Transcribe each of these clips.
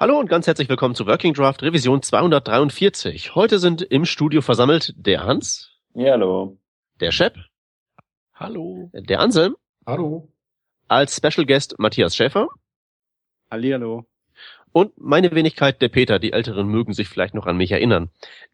Hallo und ganz herzlich willkommen zu Working Draft Revision 243. Heute sind im Studio versammelt der Hans. Ja, hallo. Der Shep. Hallo. Der Anselm. Hallo. Als Special Guest Matthias Schäfer. Hallihallo. Und meine Wenigkeit, der Peter. Die Älteren mögen sich vielleicht noch an mich erinnern.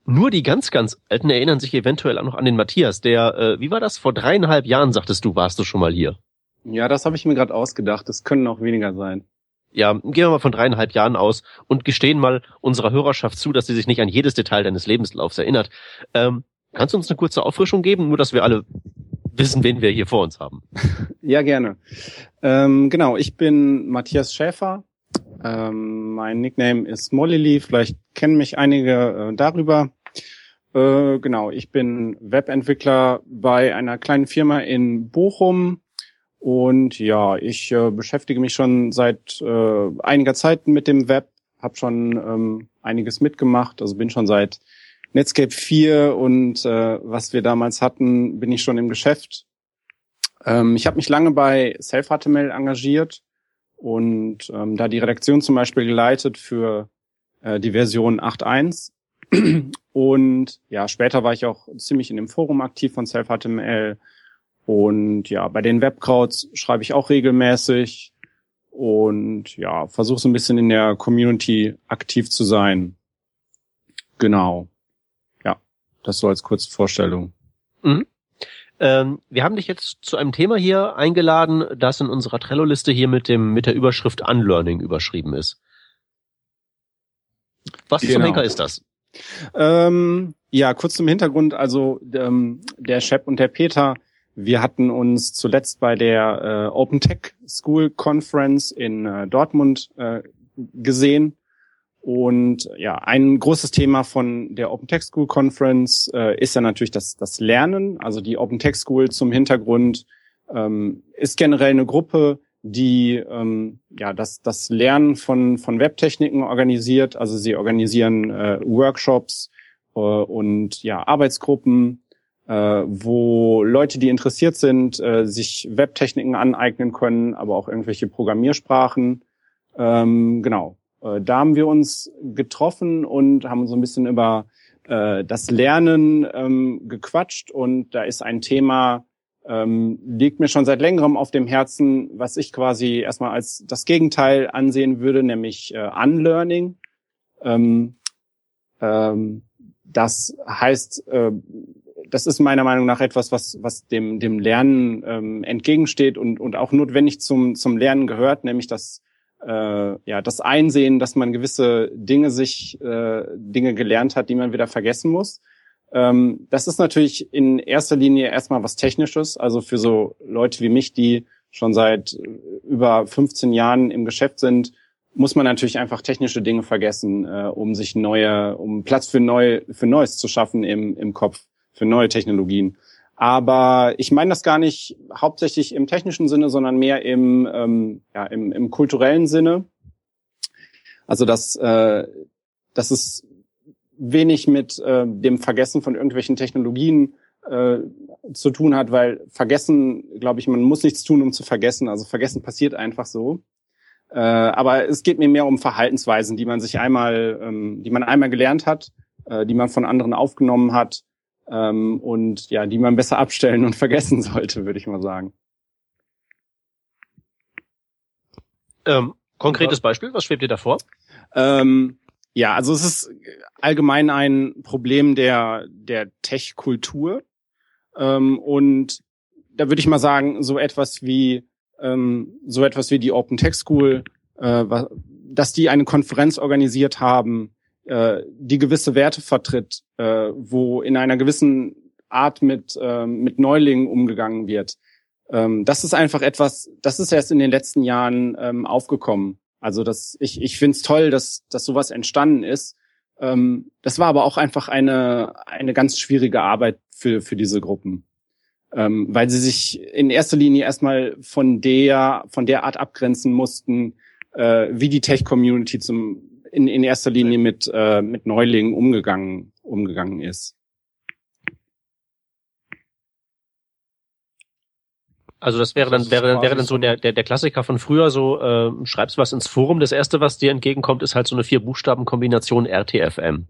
Nur die ganz, ganz Alten erinnern sich eventuell auch noch an den Matthias, der, äh, wie war das? Vor dreieinhalb Jahren, sagtest du, warst du schon mal hier. Ja, das habe ich mir gerade ausgedacht. Das können auch weniger sein. Ja, gehen wir mal von dreieinhalb Jahren aus und gestehen mal unserer Hörerschaft zu, dass sie sich nicht an jedes Detail deines Lebenslaufs erinnert. Ähm, kannst du uns eine kurze Auffrischung geben, nur dass wir alle wissen, wen wir hier vor uns haben? Ja, gerne. Ähm, genau, ich bin Matthias Schäfer. Ähm, mein Nickname ist Molly. Vielleicht kennen mich einige äh, darüber. Äh, genau, ich bin Webentwickler bei einer kleinen Firma in Bochum und ja, ich äh, beschäftige mich schon seit äh, einiger Zeit mit dem Web, habe schon ähm, einiges mitgemacht, also bin schon seit Netscape 4 und äh, was wir damals hatten, bin ich schon im Geschäft. Ähm, ich habe mich lange bei Self-HTML engagiert und ähm, da die Redaktion zum Beispiel geleitet für äh, die Version 8.1. und ja, später war ich auch ziemlich in dem Forum aktiv von Self-HTML, und ja, bei den Webkrauts schreibe ich auch regelmäßig und ja, versuche so ein bisschen in der Community aktiv zu sein. Genau. Ja, das so als kurze Vorstellung. Mhm. Ähm, wir haben dich jetzt zu einem Thema hier eingeladen, das in unserer Trello-Liste hier mit dem mit der Überschrift Unlearning überschrieben ist. Was genau. zum Henker ist das? Ähm, ja, kurz zum Hintergrund. Also ähm, der Shep und der Peter wir hatten uns zuletzt bei der äh, Open Tech School Conference in äh, Dortmund äh, gesehen. Und ja, ein großes Thema von der Open Tech School Conference äh, ist ja natürlich das, das Lernen. Also die Open Tech School zum Hintergrund ähm, ist generell eine Gruppe, die ähm, ja das, das Lernen von, von Webtechniken organisiert. Also sie organisieren äh, Workshops äh, und ja Arbeitsgruppen wo Leute, die interessiert sind, äh, sich Webtechniken aneignen können, aber auch irgendwelche Programmiersprachen. Ähm, genau. Äh, da haben wir uns getroffen und haben so ein bisschen über äh, das Lernen ähm, gequatscht und da ist ein Thema, ähm, liegt mir schon seit längerem auf dem Herzen, was ich quasi erstmal als das Gegenteil ansehen würde, nämlich äh, Unlearning. Ähm, ähm, das heißt, äh, das ist meiner Meinung nach etwas, was, was dem, dem Lernen ähm, entgegensteht und, und auch notwendig zum, zum Lernen gehört, nämlich das, äh, ja, das Einsehen, dass man gewisse Dinge sich, äh, Dinge gelernt hat, die man wieder vergessen muss. Ähm, das ist natürlich in erster Linie erstmal was Technisches, also für so Leute wie mich, die schon seit über 15 Jahren im Geschäft sind, muss man natürlich einfach technische Dinge vergessen, äh, um sich neue, um Platz für neu, für Neues zu schaffen im, im Kopf für neue Technologien. Aber ich meine das gar nicht hauptsächlich im technischen Sinne, sondern mehr im, ähm, ja, im, im kulturellen Sinne. Also dass, äh, dass es wenig mit äh, dem Vergessen von irgendwelchen Technologien äh, zu tun hat, weil vergessen, glaube ich, man muss nichts tun, um zu vergessen. Also vergessen passiert einfach so. Äh, aber es geht mir mehr um Verhaltensweisen, die man sich einmal, ähm, die man einmal gelernt hat, äh, die man von anderen aufgenommen hat ähm, und ja, die man besser abstellen und vergessen sollte, würde ich mal sagen. Ähm, konkretes Beispiel, was schwebt dir da vor? Ähm, ja, also es ist allgemein ein Problem der, der Tech-Kultur. Ähm, und da würde ich mal sagen, so etwas wie ähm, so etwas wie die Open Tech School, äh, dass die eine Konferenz organisiert haben, äh, die gewisse Werte vertritt, äh, wo in einer gewissen Art mit, äh, mit Neulingen umgegangen wird. Ähm, das ist einfach etwas, das ist erst in den letzten Jahren ähm, aufgekommen. Also das, ich, ich finde es toll, dass, dass sowas entstanden ist. Ähm, das war aber auch einfach eine, eine ganz schwierige Arbeit für, für diese Gruppen. Ähm, weil sie sich in erster Linie erstmal von der, von der Art abgrenzen mussten, äh, wie die Tech-Community zum in, in erster Linie mit, äh, mit Neulingen umgegangen, umgegangen ist. Also das wäre dann wäre dann wäre dann so der der der Klassiker von früher so äh, schreibst was ins Forum das erste was dir entgegenkommt ist halt so eine vier Buchstaben Kombination RTFM.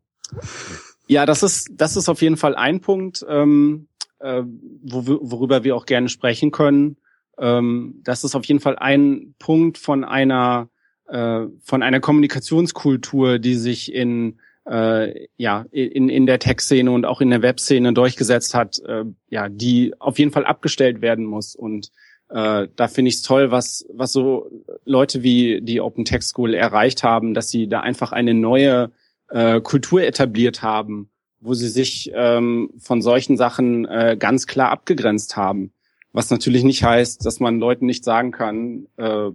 Ja, das ist das ist auf jeden Fall ein Punkt, ähm, äh, wo worüber wir auch gerne sprechen können. Ähm, das ist auf jeden Fall ein Punkt von einer äh, von einer Kommunikationskultur, die sich in äh, ja in, in der Tech-Szene und auch in der Web-Szene durchgesetzt hat, äh, ja, die auf jeden Fall abgestellt werden muss. Und äh, da finde ich es toll, was was so Leute wie die Open Tech School erreicht haben, dass sie da einfach eine neue äh, Kultur etabliert haben, wo sie sich ähm, von solchen Sachen äh, ganz klar abgegrenzt haben. Was natürlich nicht heißt, dass man Leuten nicht sagen kann, äh,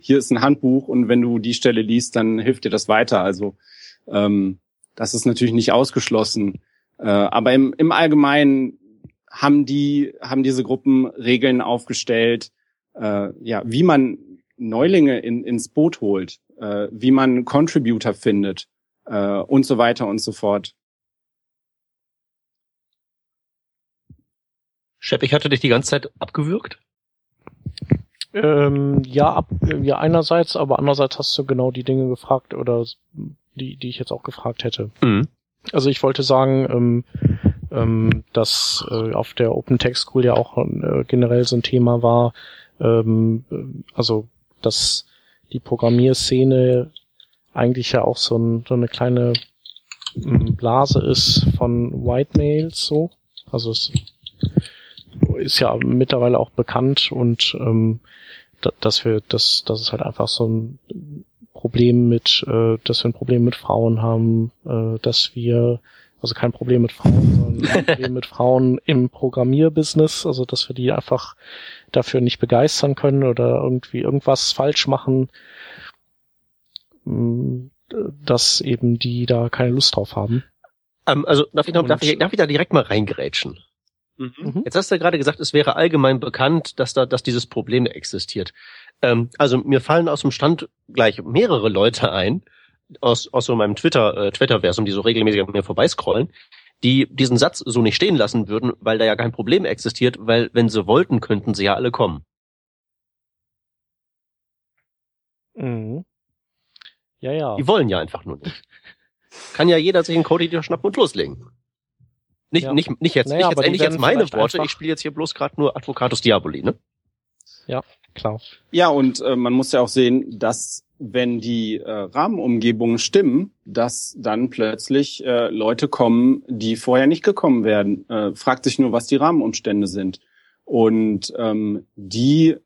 hier ist ein Handbuch und wenn du die Stelle liest, dann hilft dir das weiter. Also ähm, das ist natürlich nicht ausgeschlossen. Äh, aber im, im Allgemeinen haben die, haben diese Gruppen Regeln aufgestellt, äh, ja, wie man Neulinge in, ins Boot holt, äh, wie man Contributor findet äh, und so weiter und so fort. Shep, ich hatte dich die ganze Zeit abgewürgt. Ähm, ja, ab, ja, einerseits, aber andererseits hast du genau die Dinge gefragt oder die, die ich jetzt auch gefragt hätte. Mhm. Also ich wollte sagen, ähm, ähm, dass äh, auf der Open Text School ja auch äh, generell so ein Thema war, ähm, also dass die Programmierszene eigentlich ja auch so, ein, so eine kleine ähm, Blase ist von White Mails so. Also es ist ja mittlerweile auch bekannt und ähm, dass wir, dass, dass es halt einfach so ein Problem mit, äh, dass wir ein Problem mit Frauen haben, äh, dass wir, also kein Problem mit Frauen, sondern ein Problem mit Frauen im Programmierbusiness, also dass wir die einfach dafür nicht begeistern können oder irgendwie irgendwas falsch machen, mm, dass eben die da keine Lust drauf haben. Ähm, also darf ich, noch, darf, ich, darf ich da direkt mal reingerätschen? Mhm. Jetzt hast du ja gerade gesagt, es wäre allgemein bekannt, dass da, dass dieses Problem existiert. Ähm, also mir fallen aus dem Stand gleich mehrere Leute ein, aus, aus so meinem Twitter, äh, Twitterversum, die so regelmäßig an mir vorbeiscrollen, die diesen Satz so nicht stehen lassen würden, weil da ja kein Problem existiert, weil wenn sie wollten, könnten sie ja alle kommen. Mhm. Ja, ja. Die wollen ja einfach nur nicht. Kann ja jeder sich einen Code schnappen und loslegen. Nicht, ja. nicht, nicht jetzt, naja, nicht jetzt, nicht jetzt meine Worte, ich spiele jetzt hier bloß gerade nur Advocatus Diaboli, ne? Ja, klar. Ja, und äh, man muss ja auch sehen, dass wenn die äh, Rahmenumgebungen stimmen, dass dann plötzlich äh, Leute kommen, die vorher nicht gekommen werden. Äh, fragt sich nur, was die Rahmenumstände sind. Und ähm, die,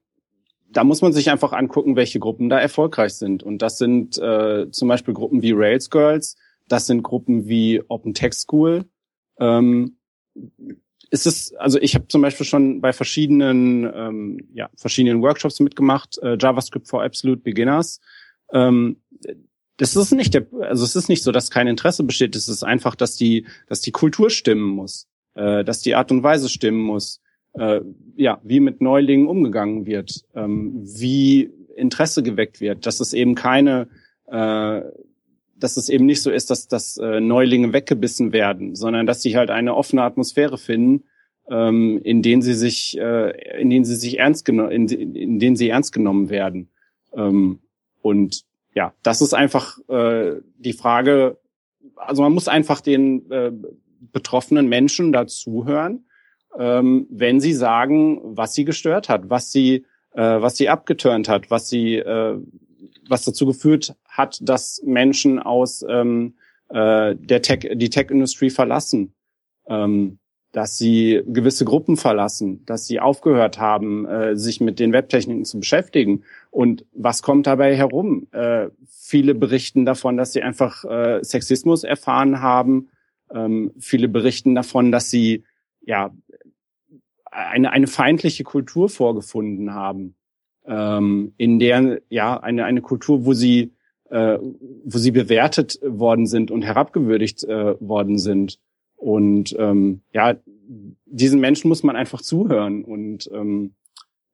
da muss man sich einfach angucken, welche Gruppen da erfolgreich sind. Und das sind äh, zum Beispiel Gruppen wie Rails Girls, das sind Gruppen wie Open Text School, ähm, ist es, also ich habe zum Beispiel schon bei verschiedenen, ähm, ja, verschiedenen Workshops mitgemacht, äh, JavaScript for Absolute Beginners. Ähm, das ist nicht der, also es ist nicht so, dass kein Interesse besteht. Es ist einfach, dass die, dass die Kultur stimmen muss, äh, dass die Art und Weise stimmen muss, äh, ja, wie mit Neulingen umgegangen wird, ähm, wie Interesse geweckt wird, dass es eben keine äh, dass es eben nicht so ist, dass, dass äh, Neulinge weggebissen werden, sondern dass sie halt eine offene Atmosphäre finden, ähm, in denen sie sich, äh, in denen sie sich ernst genommen, in, in denen sie ernst genommen werden. Ähm, und ja, das ist einfach äh, die Frage. Also man muss einfach den äh, betroffenen Menschen dazuhören, ähm, wenn sie sagen, was sie gestört hat, was sie, äh, was sie abgeturnt hat, was sie äh, was dazu geführt hat, dass Menschen aus ähm, äh, der Tech, die Tech-Industrie verlassen, ähm, dass sie gewisse Gruppen verlassen, dass sie aufgehört haben, äh, sich mit den Webtechniken zu beschäftigen. Und was kommt dabei herum? Äh, viele berichten davon, dass sie einfach äh, Sexismus erfahren haben. Ähm, viele berichten davon, dass sie ja eine, eine feindliche Kultur vorgefunden haben ähm, in der ja eine eine Kultur, wo sie äh, wo sie bewertet worden sind und herabgewürdigt äh, worden sind. Und ähm, ja, diesen Menschen muss man einfach zuhören und ähm,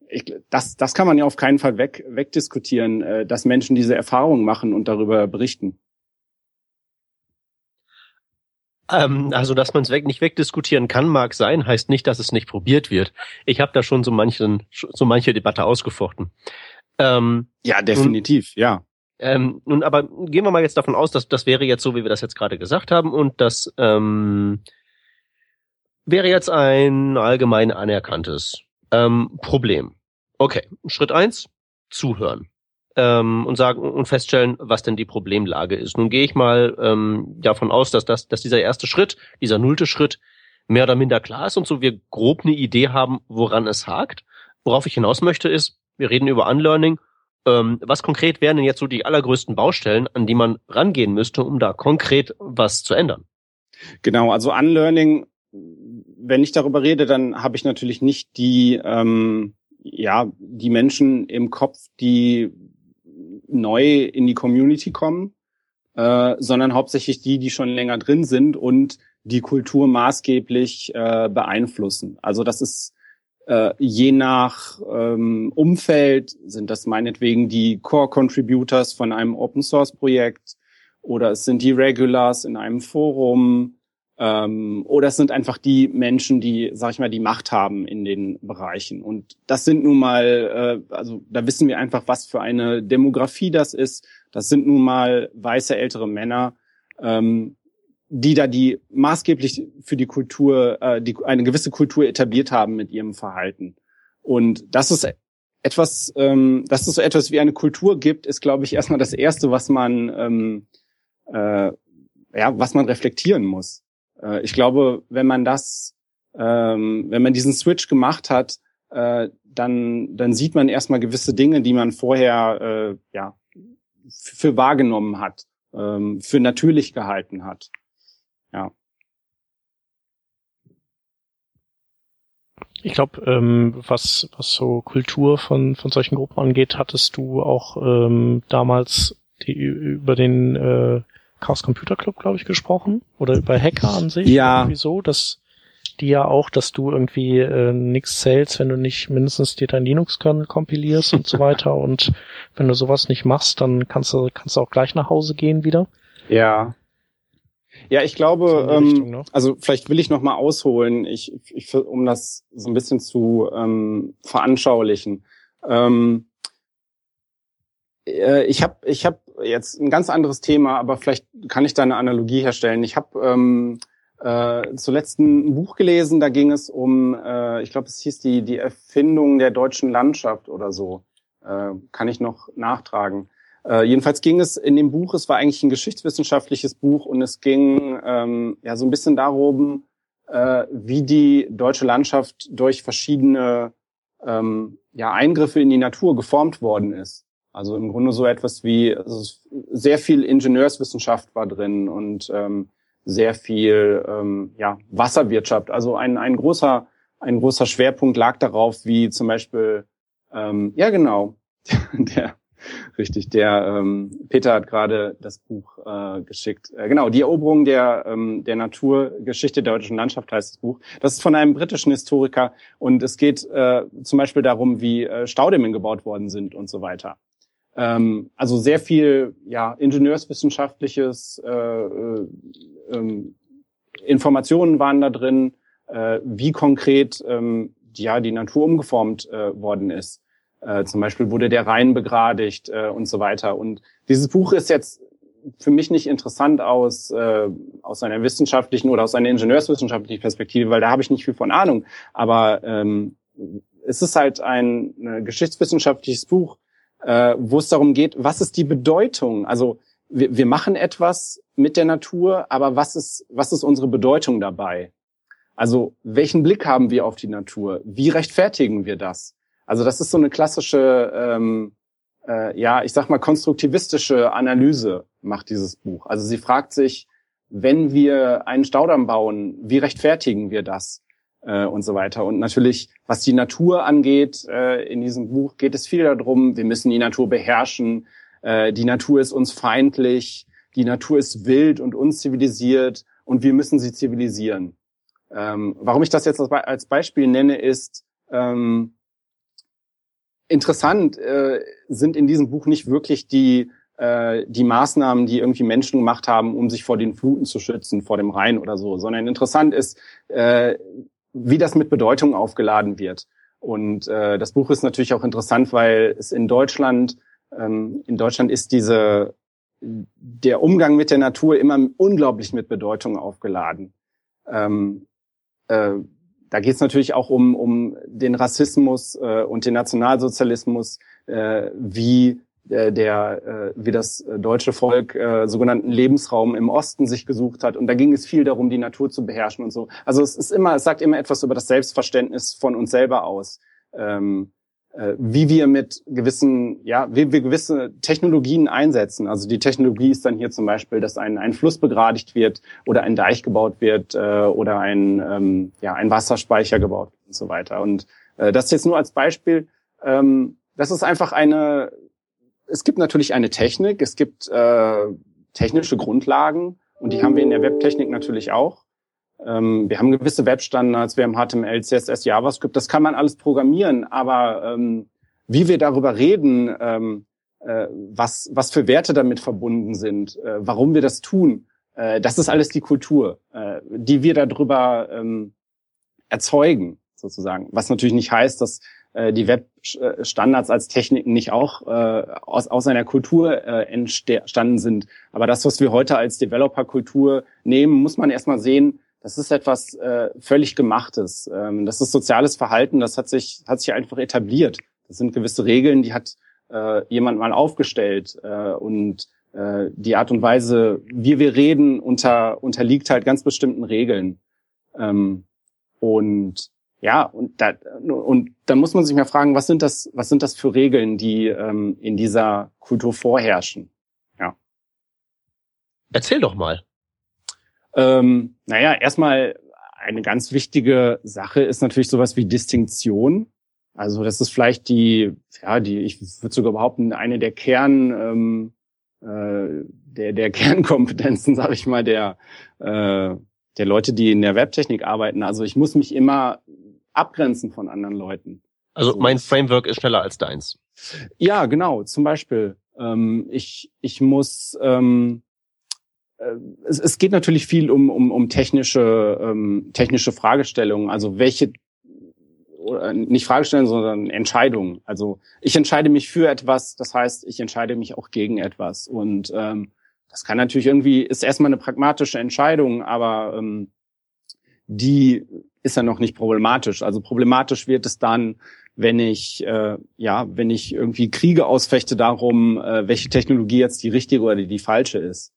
ich, das, das kann man ja auf keinen Fall weg, wegdiskutieren, äh, dass Menschen diese Erfahrungen machen und darüber berichten. Ähm, also, dass man es weg, nicht wegdiskutieren kann, mag sein, heißt nicht, dass es nicht probiert wird. Ich habe da schon so, manchen, so manche Debatte ausgefochten. Ähm, ja, definitiv, ja. Ähm, nun, aber gehen wir mal jetzt davon aus, dass das wäre jetzt so, wie wir das jetzt gerade gesagt haben, und das ähm, wäre jetzt ein allgemein anerkanntes ähm, Problem. Okay, Schritt eins: zuhören ähm, und sagen und feststellen, was denn die Problemlage ist. Nun gehe ich mal ähm, davon aus, dass, das, dass dieser erste Schritt, dieser nullte Schritt, mehr oder minder klar ist und so wir grob eine Idee haben, woran es hakt. Worauf ich hinaus möchte ist, wir reden über Unlearning. Ähm, was konkret wären denn jetzt so die allergrößten Baustellen, an die man rangehen müsste, um da konkret was zu ändern? Genau, also Unlearning, wenn ich darüber rede, dann habe ich natürlich nicht die ähm, ja die Menschen im Kopf, die neu in die Community kommen, äh, sondern hauptsächlich die, die schon länger drin sind und die Kultur maßgeblich äh, beeinflussen. Also das ist äh, je nach ähm, Umfeld sind das meinetwegen die Core Contributors von einem Open Source Projekt oder es sind die Regulars in einem Forum ähm, oder es sind einfach die Menschen, die, sag ich mal, die Macht haben in den Bereichen. Und das sind nun mal, äh, also da wissen wir einfach, was für eine Demografie das ist. Das sind nun mal weiße ältere Männer, ähm, die da die maßgeblich für die Kultur, äh, die eine gewisse Kultur etabliert haben mit ihrem Verhalten. Und das ist etwas, ähm, dass es so etwas wie eine Kultur gibt, ist, glaube ich, erstmal das Erste, was man, ähm, äh, ja, was man reflektieren muss. Äh, ich glaube, wenn man das, ähm, wenn man diesen Switch gemacht hat, äh, dann, dann sieht man erstmal gewisse Dinge, die man vorher äh, ja für wahrgenommen hat, ähm, für natürlich gehalten hat. Ja. Ich glaube, ähm, was, was so Kultur von, von solchen Gruppen angeht, hattest du auch ähm, damals die, über den äh, Chaos Computer Club, glaube ich, gesprochen. Oder über Hacker an sich. Ja. Irgendwie so, dass die ja auch, dass du irgendwie äh, nichts zählst, wenn du nicht mindestens dir dein Linux-Kernel kompilierst und so weiter. Und wenn du sowas nicht machst, dann kannst du, kannst du auch gleich nach Hause gehen wieder. Ja. Ja, ich glaube, ähm, also vielleicht will ich noch mal ausholen, ich, ich, um das so ein bisschen zu ähm, veranschaulichen. Ähm, äh, ich habe ich hab jetzt ein ganz anderes Thema, aber vielleicht kann ich da eine Analogie herstellen. Ich habe ähm, äh, zuletzt ein Buch gelesen, da ging es um, äh, ich glaube, es hieß die, die Erfindung der deutschen Landschaft oder so. Äh, kann ich noch nachtragen. Äh, jedenfalls ging es in dem Buch, es war eigentlich ein geschichtswissenschaftliches Buch und es ging ähm, ja so ein bisschen darum, äh, wie die deutsche Landschaft durch verschiedene ähm, ja, Eingriffe in die Natur geformt worden ist. Also im Grunde so etwas wie also sehr viel Ingenieurswissenschaft war drin und ähm, sehr viel ähm, ja, Wasserwirtschaft. Also ein, ein großer ein großer Schwerpunkt lag darauf, wie zum Beispiel ähm, ja genau der richtig der ähm, Peter hat gerade das Buch äh, geschickt. Äh, genau die Eroberung der ähm, der Naturgeschichte der deutschen Landschaft heißt das Buch. Das ist von einem britischen Historiker und es geht äh, zum Beispiel darum, wie äh, Staudämme gebaut worden sind und so weiter. Ähm, also sehr viel ja, ingenieurswissenschaftliches äh, äh, ähm, Informationen waren da drin, äh, wie konkret ähm, ja die Natur umgeformt äh, worden ist. Äh, zum Beispiel wurde der Rhein begradigt äh, und so weiter. Und dieses Buch ist jetzt für mich nicht interessant aus äh, aus einer wissenschaftlichen oder aus einer ingenieurswissenschaftlichen Perspektive, weil da habe ich nicht viel von Ahnung. Aber ähm, es ist halt ein, ein geschichtswissenschaftliches Buch, äh, wo es darum geht, was ist die Bedeutung? Also wir, wir machen etwas mit der Natur, aber was ist, was ist unsere Bedeutung dabei? Also welchen Blick haben wir auf die Natur? Wie rechtfertigen wir das? Also das ist so eine klassische, ähm, äh, ja, ich sag mal konstruktivistische Analyse macht dieses Buch. Also sie fragt sich, wenn wir einen Staudamm bauen, wie rechtfertigen wir das? äh, und so weiter. Und natürlich, was die Natur angeht, äh, in diesem Buch geht es viel darum, wir müssen die Natur beherrschen. Äh, die Natur ist uns feindlich, die Natur ist wild und unzivilisiert und wir müssen sie zivilisieren. Ähm, warum ich das jetzt als Beispiel nenne, ist, ähm, interessant äh, sind in diesem Buch nicht wirklich die äh, die Maßnahmen, die irgendwie Menschen gemacht haben, um sich vor den Fluten zu schützen, vor dem Rhein oder so, sondern interessant ist, äh, wie das mit Bedeutung aufgeladen wird. Und äh, das Buch ist natürlich auch interessant, weil es in Deutschland, ähm, in Deutschland ist diese der Umgang mit der Natur immer unglaublich mit Bedeutung aufgeladen. Ähm, äh, da geht es natürlich auch um, um den Rassismus äh, und den Nationalsozialismus, äh, wie äh, der, äh, wie das deutsche Volk äh, sogenannten Lebensraum im Osten sich gesucht hat. Und da ging es viel darum, die Natur zu beherrschen und so. Also es ist immer, es sagt immer etwas über das Selbstverständnis von uns selber aus. Ähm, äh, wie wir mit gewissen, ja, wie wir gewisse Technologien einsetzen. Also die Technologie ist dann hier zum Beispiel, dass ein, ein Fluss begradigt wird oder ein Deich gebaut wird äh, oder ein, ähm, ja, ein Wasserspeicher gebaut und so weiter. Und äh, das jetzt nur als Beispiel. Ähm, das ist einfach eine, es gibt natürlich eine Technik, es gibt äh, technische Grundlagen und die haben wir in der Webtechnik natürlich auch. Ähm, wir haben gewisse Webstandards, wir haben HTML, CSS, JavaScript, das kann man alles programmieren, aber ähm, wie wir darüber reden, ähm, äh, was, was für Werte damit verbunden sind, äh, warum wir das tun, äh, das ist alles die Kultur, äh, die wir darüber ähm, erzeugen, sozusagen. Was natürlich nicht heißt, dass äh, die Webstandards als Techniken nicht auch äh, aus, aus einer Kultur äh, entstanden sind. Aber das, was wir heute als Developer-Kultur nehmen, muss man erstmal sehen, das ist etwas äh, völlig Gemachtes. Ähm, das ist soziales Verhalten, das hat sich, hat sich einfach etabliert. Das sind gewisse Regeln, die hat äh, jemand mal aufgestellt. Äh, und äh, die Art und Weise, wie wir reden, unter, unterliegt halt ganz bestimmten Regeln. Ähm, und ja, und da, und dann muss man sich mal fragen, was sind das, was sind das für Regeln, die ähm, in dieser Kultur vorherrschen? Ja. Erzähl doch mal. Ähm, naja, erstmal eine ganz wichtige Sache ist natürlich sowas wie Distinktion. Also das ist vielleicht die, ja, die, ich würde sogar behaupten, eine der Kern, ähm, äh, der, der Kernkompetenzen, sage ich mal, der, äh, der Leute, die in der Webtechnik arbeiten. Also ich muss mich immer abgrenzen von anderen Leuten. Also mein Framework ist schneller als deins. Ja, genau. Zum Beispiel, ähm, ich, ich muss, ähm, äh, es, es geht natürlich viel um, um, um technische, ähm, technische Fragestellungen. Also welche, oder nicht Fragestellungen, sondern Entscheidungen. Also ich entscheide mich für etwas, das heißt, ich entscheide mich auch gegen etwas. Und ähm, das kann natürlich irgendwie, ist erstmal eine pragmatische Entscheidung, aber ähm, die ist ja noch nicht problematisch. Also problematisch wird es dann, wenn ich äh, ja, wenn ich irgendwie Kriege ausfechte darum, äh, welche Technologie jetzt die richtige oder die falsche ist.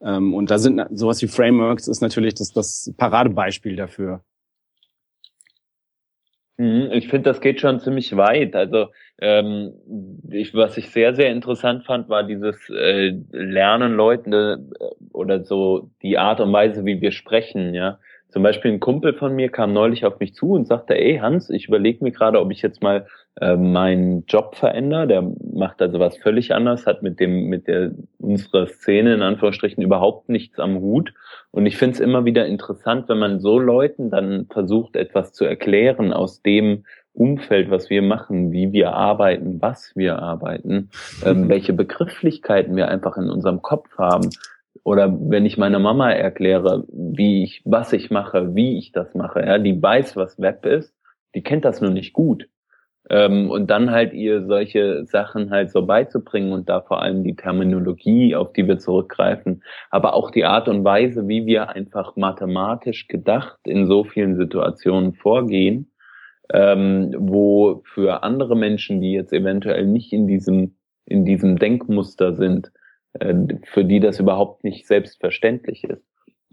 Ähm, und da sind sowas wie Frameworks ist natürlich das, das Paradebeispiel dafür. Mhm, ich finde, das geht schon ziemlich weit. Also ähm, ich, was ich sehr, sehr interessant fand, war dieses äh, Lernen Leuten äh, oder so die Art und Weise, wie wir sprechen. Ja, zum Beispiel ein Kumpel von mir kam neulich auf mich zu und sagte, ey Hans, ich überlege mir gerade, ob ich jetzt mal äh, meinen Job verändere. Der macht also was völlig anders, hat mit dem, mit der unserer Szene in Anführungsstrichen überhaupt nichts am Hut. Und ich finde es immer wieder interessant, wenn man so Leuten dann versucht, etwas zu erklären aus dem Umfeld, was wir machen, wie wir arbeiten, was wir arbeiten, ähm, welche Begrifflichkeiten wir einfach in unserem Kopf haben. Oder wenn ich meiner Mama erkläre, wie ich, was ich mache, wie ich das mache, ja, die weiß, was Web ist, die kennt das nur nicht gut. Ähm, und dann halt ihr solche Sachen halt so beizubringen und da vor allem die Terminologie, auf die wir zurückgreifen, aber auch die Art und Weise, wie wir einfach mathematisch gedacht in so vielen Situationen vorgehen, ähm, wo für andere Menschen, die jetzt eventuell nicht in diesem, in diesem Denkmuster sind, für die das überhaupt nicht selbstverständlich ist.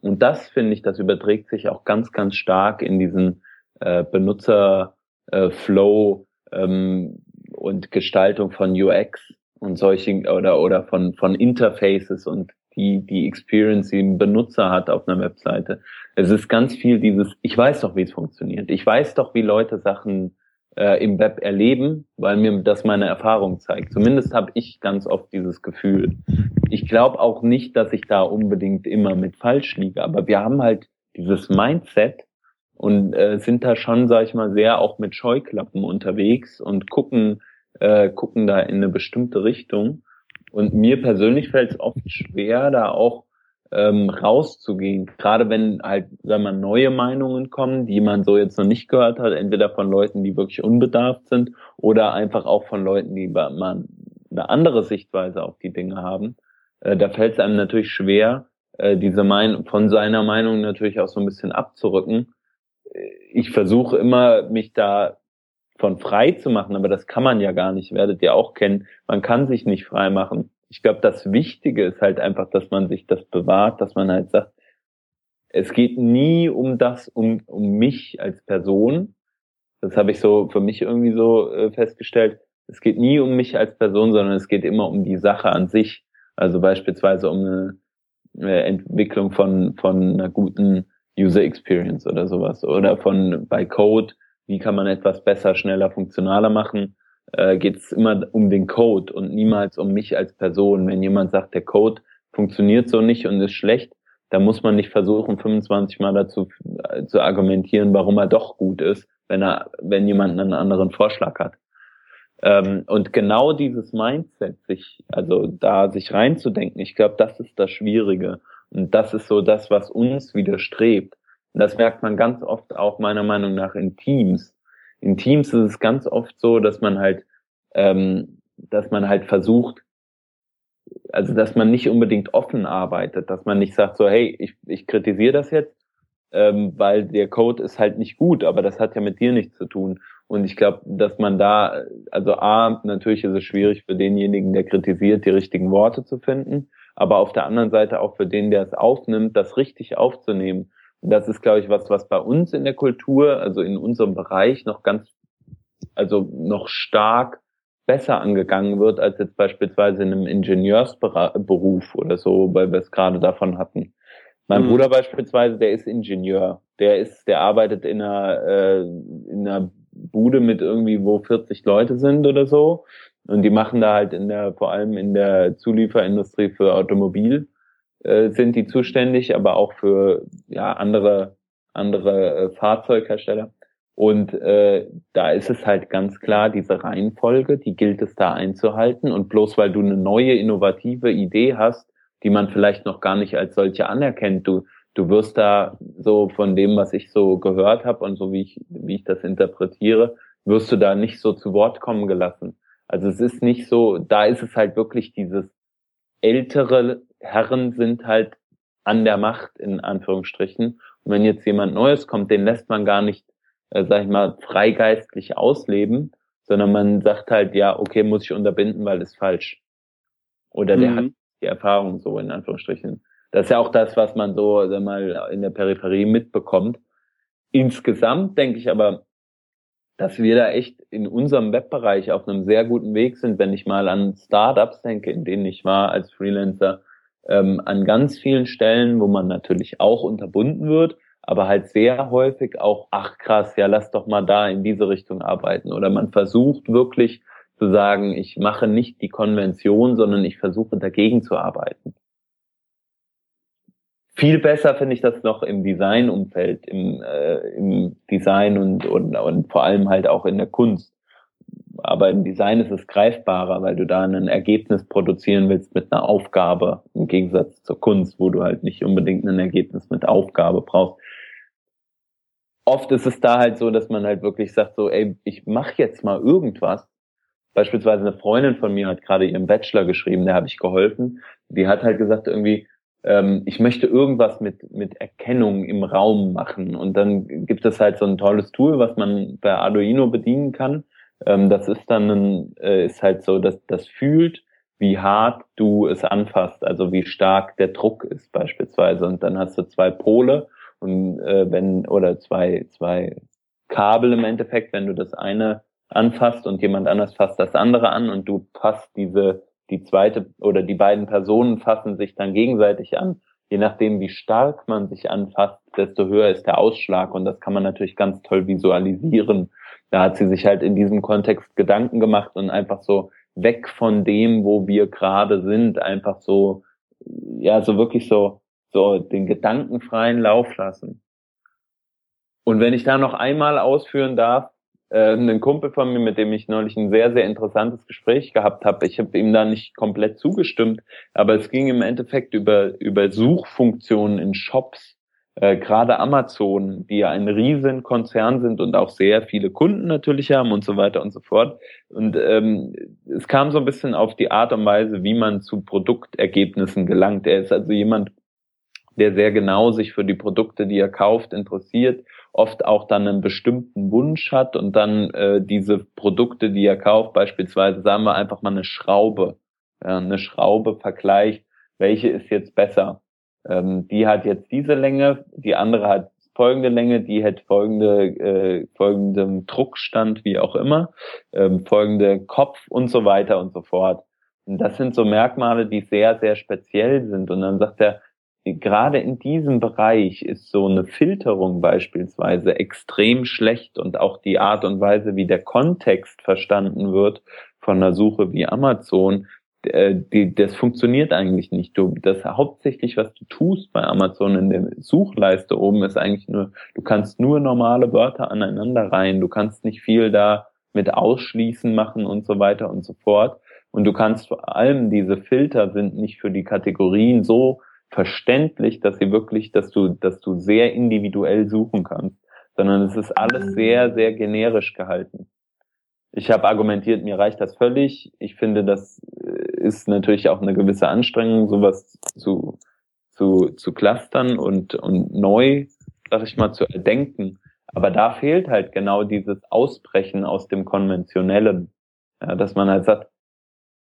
Und das finde ich, das überträgt sich auch ganz, ganz stark in diesen äh, Benutzer-Flow äh, ähm, und Gestaltung von UX und solchen oder oder von von Interfaces und die die Experience, die ein Benutzer hat auf einer Webseite. Es ist ganz viel dieses, ich weiß doch, wie es funktioniert. Ich weiß doch, wie Leute Sachen äh, im Web erleben, weil mir das meine Erfahrung zeigt. Zumindest habe ich ganz oft dieses Gefühl. Ich glaube auch nicht, dass ich da unbedingt immer mit falsch liege, aber wir haben halt dieses Mindset und äh, sind da schon, sag ich mal, sehr auch mit Scheuklappen unterwegs und gucken, äh, gucken da in eine bestimmte Richtung. Und mir persönlich fällt es oft schwer, da auch ähm, rauszugehen. Gerade wenn halt, wenn man neue Meinungen kommen, die man so jetzt noch nicht gehört hat, entweder von Leuten, die wirklich unbedarft sind oder einfach auch von Leuten, die man eine andere Sichtweise auf die Dinge haben. Äh, da fällt es einem natürlich schwer, äh, diese Meinung von seiner Meinung natürlich auch so ein bisschen abzurücken. Ich versuche immer, mich da von frei zu machen, aber das kann man ja gar nicht, werdet ihr auch kennen. Man kann sich nicht frei machen ich glaube, das Wichtige ist halt einfach, dass man sich das bewahrt, dass man halt sagt, es geht nie um das, um, um mich als Person. Das habe ich so für mich irgendwie so äh, festgestellt. Es geht nie um mich als Person, sondern es geht immer um die Sache an sich. Also beispielsweise um eine, eine Entwicklung von, von einer guten User Experience oder sowas. Oder von bei Code, wie kann man etwas besser, schneller, funktionaler machen äh, geht es immer um den Code und niemals um mich als Person. Wenn jemand sagt, der Code funktioniert so nicht und ist schlecht, dann muss man nicht versuchen, 25 Mal dazu äh, zu argumentieren, warum er doch gut ist, wenn er, wenn jemand einen anderen Vorschlag hat. Ähm, und genau dieses Mindset, sich, also da sich reinzudenken, ich glaube, das ist das Schwierige. Und das ist so das, was uns widerstrebt. Und das merkt man ganz oft auch meiner Meinung nach in Teams in Teams ist es ganz oft so, dass man halt, ähm, dass man halt versucht, also dass man nicht unbedingt offen arbeitet, dass man nicht sagt so, hey, ich, ich kritisiere das jetzt, ähm, weil der Code ist halt nicht gut, aber das hat ja mit dir nichts zu tun. Und ich glaube, dass man da, also A, natürlich ist es schwierig für denjenigen, der kritisiert, die richtigen Worte zu finden, aber auf der anderen Seite auch für den, der es aufnimmt, das richtig aufzunehmen das ist, glaube ich, was, was bei uns in der Kultur, also in unserem Bereich noch ganz, also noch stark besser angegangen wird als jetzt beispielsweise in einem Ingenieursberuf oder so, weil wir es gerade davon hatten. Mein mhm. Bruder beispielsweise, der ist Ingenieur. Der ist, der arbeitet in einer, äh, in einer Bude mit irgendwie, wo 40 Leute sind oder so. Und die machen da halt in der, vor allem in der Zulieferindustrie für Automobil äh, sind die zuständig, aber auch für ja andere andere äh, Fahrzeughersteller. Und äh, da ist es halt ganz klar, diese Reihenfolge, die gilt es da einzuhalten. Und bloß weil du eine neue, innovative Idee hast, die man vielleicht noch gar nicht als solche anerkennt, du, du wirst da so von dem, was ich so gehört habe und so wie ich, wie ich das interpretiere, wirst du da nicht so zu Wort kommen gelassen. Also es ist nicht so, da ist es halt wirklich dieses ältere Herren sind halt an der Macht, in Anführungsstrichen. Und wenn jetzt jemand Neues kommt, den lässt man gar nicht, äh, sag ich mal, freigeistlich ausleben, sondern man sagt halt, ja, okay, muss ich unterbinden, weil ist falsch. Oder der mhm. hat die Erfahrung so, in Anführungsstrichen. Das ist ja auch das, was man so, sag mal, in der Peripherie mitbekommt. Insgesamt denke ich aber, dass wir da echt in unserem Webbereich auf einem sehr guten Weg sind, wenn ich mal an Startups denke, in denen ich war als Freelancer, ähm, an ganz vielen Stellen, wo man natürlich auch unterbunden wird, aber halt sehr häufig auch, ach krass, ja, lass doch mal da in diese Richtung arbeiten. Oder man versucht wirklich zu sagen, ich mache nicht die Konvention, sondern ich versuche dagegen zu arbeiten. Viel besser finde ich das noch im Designumfeld, im, äh, im Design und, und, und vor allem halt auch in der Kunst aber im Design ist es greifbarer, weil du da ein Ergebnis produzieren willst mit einer Aufgabe, im Gegensatz zur Kunst, wo du halt nicht unbedingt ein Ergebnis mit Aufgabe brauchst. Oft ist es da halt so, dass man halt wirklich sagt so, ey, ich mache jetzt mal irgendwas. Beispielsweise eine Freundin von mir hat gerade ihren Bachelor geschrieben, der habe ich geholfen. Die hat halt gesagt irgendwie, ähm, ich möchte irgendwas mit, mit Erkennung im Raum machen. Und dann gibt es halt so ein tolles Tool, was man bei Arduino bedienen kann ähm, das ist dann ein, äh, ist halt so, dass das fühlt, wie hart du es anfasst, also wie stark der Druck ist beispielsweise. Und dann hast du zwei Pole und äh, wenn oder zwei zwei Kabel im Endeffekt, wenn du das eine anfasst und jemand anders fasst das andere an und du fasst diese die zweite oder die beiden Personen fassen sich dann gegenseitig an. Je nachdem, wie stark man sich anfasst, desto höher ist der Ausschlag und das kann man natürlich ganz toll visualisieren da hat sie sich halt in diesem Kontext Gedanken gemacht und einfach so weg von dem, wo wir gerade sind, einfach so, ja, so wirklich so, so den gedankenfreien Lauf lassen. Und wenn ich da noch einmal ausführen darf, äh, ein Kumpel von mir, mit dem ich neulich ein sehr, sehr interessantes Gespräch gehabt habe. Ich habe ihm da nicht komplett zugestimmt, aber es ging im Endeffekt über, über Suchfunktionen in Shops äh, gerade Amazon, die ja ein riesen Konzern sind und auch sehr viele Kunden natürlich haben und so weiter und so fort. Und ähm, es kam so ein bisschen auf die Art und Weise, wie man zu Produktergebnissen gelangt. Er ist also jemand, der sehr genau sich für die Produkte, die er kauft, interessiert, oft auch dann einen bestimmten Wunsch hat und dann äh, diese Produkte, die er kauft, beispielsweise sagen wir einfach mal eine Schraube, ja, eine Schraube vergleicht, welche ist jetzt besser ähm, die hat jetzt diese Länge, die andere hat folgende Länge, die hat folgende, äh, folgendem Druckstand, wie auch immer, ähm, folgende Kopf und so weiter und so fort. Und das sind so Merkmale, die sehr, sehr speziell sind. Und dann sagt er, gerade in diesem Bereich ist so eine Filterung beispielsweise extrem schlecht und auch die Art und Weise, wie der Kontext verstanden wird von einer Suche wie Amazon, äh, die, das funktioniert eigentlich nicht. Du, das hauptsächlich, was du tust bei Amazon in der Suchleiste oben, ist eigentlich nur, du kannst nur normale Wörter aneinander rein. Du kannst nicht viel da mit Ausschließen machen und so weiter und so fort. Und du kannst vor allem diese Filter sind nicht für die Kategorien so verständlich, dass sie wirklich, dass du, dass du sehr individuell suchen kannst, sondern es ist alles sehr, sehr generisch gehalten. Ich habe argumentiert, mir reicht das völlig. Ich finde, das äh, ist natürlich auch eine gewisse Anstrengung, sowas zu, zu, zu clustern und, und neu, sag ich mal, zu erdenken. Aber da fehlt halt genau dieses Ausbrechen aus dem Konventionellen. Ja, dass man halt sagt,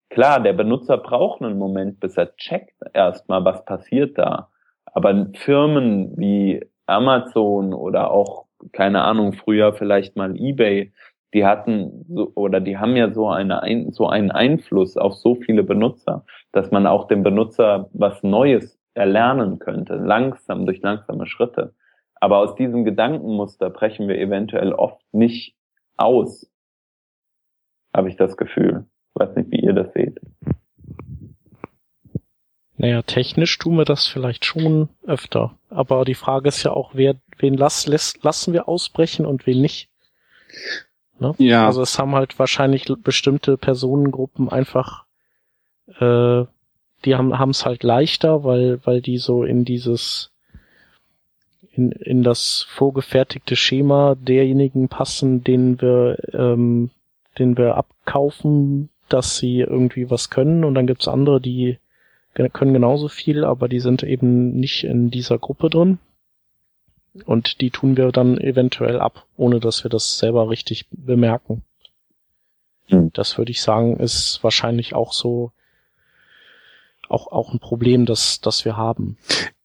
klar, der Benutzer braucht einen Moment, bis er checkt erstmal, was passiert da. Aber Firmen wie Amazon oder auch, keine Ahnung, früher vielleicht mal eBay, die hatten so, oder die haben ja so eine so einen Einfluss auf so viele Benutzer, dass man auch dem Benutzer was Neues erlernen könnte, langsam durch langsame Schritte. Aber aus diesem Gedankenmuster brechen wir eventuell oft nicht aus, habe ich das Gefühl. Ich weiß nicht, wie ihr das seht. Naja, technisch tun wir das vielleicht schon öfter. Aber die Frage ist ja auch, wer, wen lass, lässt, lassen wir ausbrechen und wen nicht. Ne? Ja. Also es haben halt wahrscheinlich bestimmte Personengruppen einfach, äh, die haben haben es halt leichter, weil weil die so in dieses in, in das vorgefertigte Schema derjenigen passen, denen wir ähm, den wir abkaufen, dass sie irgendwie was können und dann gibt's andere, die können genauso viel, aber die sind eben nicht in dieser Gruppe drin. Und die tun wir dann eventuell ab, ohne dass wir das selber richtig bemerken. Mhm. Das würde ich sagen, ist wahrscheinlich auch so auch, auch ein Problem, das, das wir haben.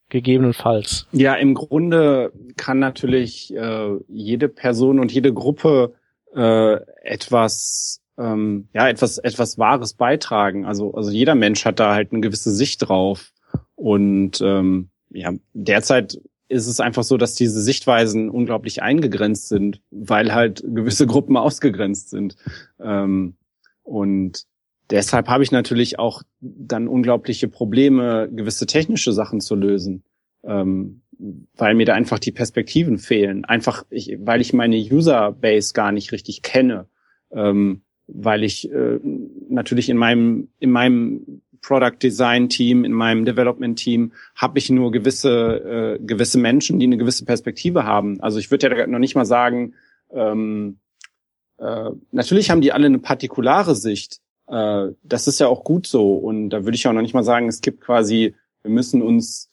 Gegebenenfalls. Ja, im Grunde kann natürlich äh, jede Person und jede Gruppe äh, etwas ähm, ja etwas etwas Wahres beitragen. Also also jeder Mensch hat da halt eine gewisse Sicht drauf und ähm, ja derzeit ist es einfach so, dass diese Sichtweisen unglaublich eingegrenzt sind, weil halt gewisse Gruppen ausgegrenzt sind. Ähm, und deshalb habe ich natürlich auch dann unglaubliche Probleme, gewisse technische Sachen zu lösen, ähm, weil mir da einfach die Perspektiven fehlen. Einfach, ich, weil ich meine Userbase gar nicht richtig kenne, ähm, weil ich äh, natürlich in meinem in meinem Product Design Team, in meinem Development Team habe ich nur gewisse äh, gewisse Menschen, die eine gewisse Perspektive haben. Also ich würde ja noch nicht mal sagen, ähm, äh, natürlich haben die alle eine partikulare Sicht. Äh, das ist ja auch gut so. Und da würde ich auch noch nicht mal sagen, es gibt quasi, wir müssen uns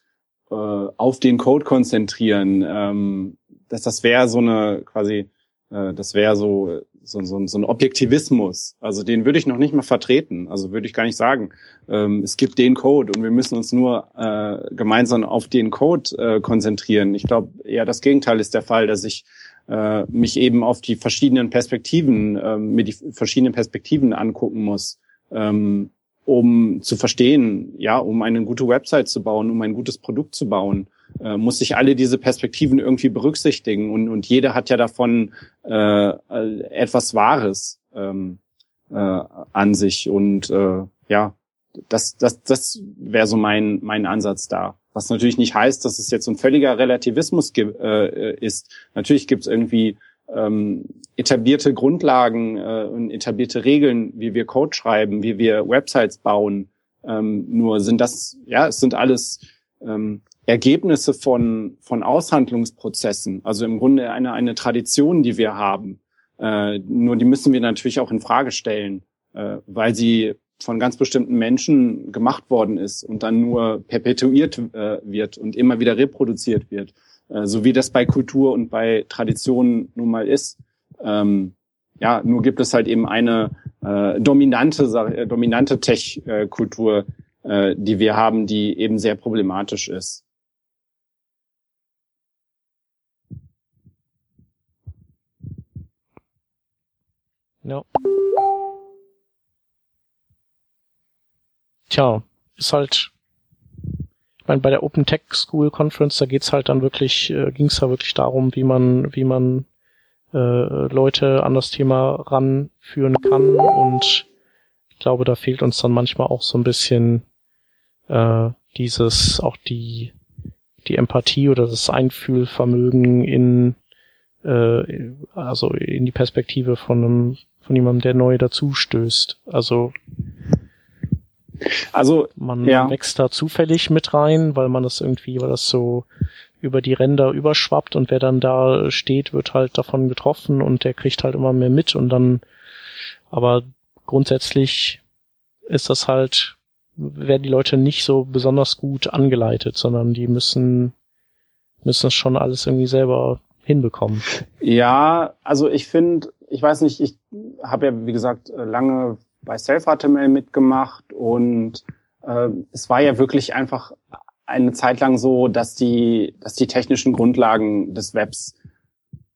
äh, auf den Code konzentrieren. Ähm, dass das wäre so eine quasi, äh, das wäre so so, so, so ein Objektivismus. Also den würde ich noch nicht mal vertreten. Also würde ich gar nicht sagen. Ähm, es gibt den Code und wir müssen uns nur äh, gemeinsam auf den Code äh, konzentrieren. Ich glaube, eher das Gegenteil ist der Fall, dass ich äh, mich eben auf die verschiedenen Perspektiven, äh, mir die verschiedenen Perspektiven angucken muss. Ähm, um zu verstehen, ja, um eine gute Website zu bauen, um ein gutes Produkt zu bauen, äh, muss sich alle diese Perspektiven irgendwie berücksichtigen und, und jeder hat ja davon äh, etwas Wahres ähm, äh, an sich und äh, ja, das, das, das wäre so mein, mein Ansatz da. Was natürlich nicht heißt, dass es jetzt so ein völliger Relativismus äh, ist. Natürlich gibt es irgendwie ähm, etablierte Grundlagen äh, und etablierte Regeln, wie wir Code schreiben, wie wir Websites bauen. Ähm, nur sind das, ja, es sind alles ähm, Ergebnisse von, von Aushandlungsprozessen. Also im Grunde eine, eine Tradition, die wir haben. Äh, nur die müssen wir natürlich auch in Frage stellen, äh, weil sie von ganz bestimmten Menschen gemacht worden ist und dann nur perpetuiert äh, wird und immer wieder reproduziert wird, äh, so wie das bei Kultur und bei Traditionen nun mal ist. Ähm, ja, nur gibt es halt eben eine äh, dominante, äh, dominante Tech-Kultur, äh, die wir haben, die eben sehr problematisch ist. Ja. Tja, ist halt, ich meine, bei der Open Tech School Conference, da geht's halt dann wirklich, äh, ging's da wirklich darum, wie man, wie man äh, Leute an das Thema ranführen kann und ich glaube, da fehlt uns dann manchmal auch so ein bisschen äh, dieses, auch die, die Empathie oder das Einfühlvermögen in, äh, also in die Perspektive von einem von jemandem, der neu dazustößt. Also also man ja. wächst da zufällig mit rein, weil man das irgendwie, weil das so über die Ränder überschwappt und wer dann da steht, wird halt davon getroffen und der kriegt halt immer mehr mit und dann, aber grundsätzlich ist das halt, werden die Leute nicht so besonders gut angeleitet, sondern die müssen, müssen es schon alles irgendwie selber hinbekommen. Ja, also ich finde, ich weiß nicht, ich habe ja, wie gesagt, lange bei Self-HTML mitgemacht und äh, es war ja wirklich einfach eine Zeit lang so, dass die, dass die technischen Grundlagen des Webs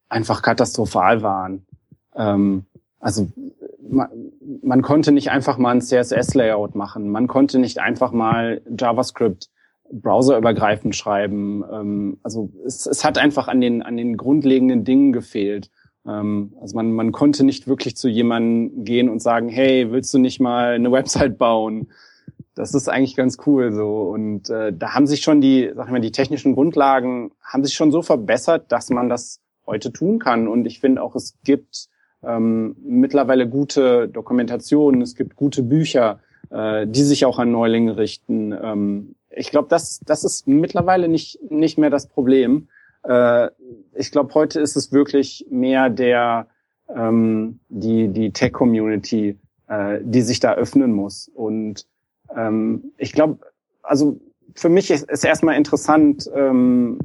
einfach katastrophal waren. Ähm, also man, man konnte nicht einfach mal ein CSS-Layout machen, man konnte nicht einfach mal JavaScript browserübergreifend schreiben. Ähm, also es, es hat einfach an den, an den grundlegenden Dingen gefehlt. Ähm, also man, man konnte nicht wirklich zu jemandem gehen und sagen, hey, willst du nicht mal eine Website bauen? Das ist eigentlich ganz cool so. Und äh, da haben sich schon die, sag ich mal, die technischen Grundlagen haben sich schon so verbessert, dass man das heute tun kann. Und ich finde auch, es gibt ähm, mittlerweile gute Dokumentationen, es gibt gute Bücher, äh, die sich auch an Neulinge richten. Ähm, ich glaube, das, das ist mittlerweile nicht, nicht mehr das Problem. Äh, ich glaube, heute ist es wirklich mehr der ähm, die die Tech-Community, äh, die sich da öffnen muss. Und ähm, ich glaube, also für mich ist es erstmal interessant ähm,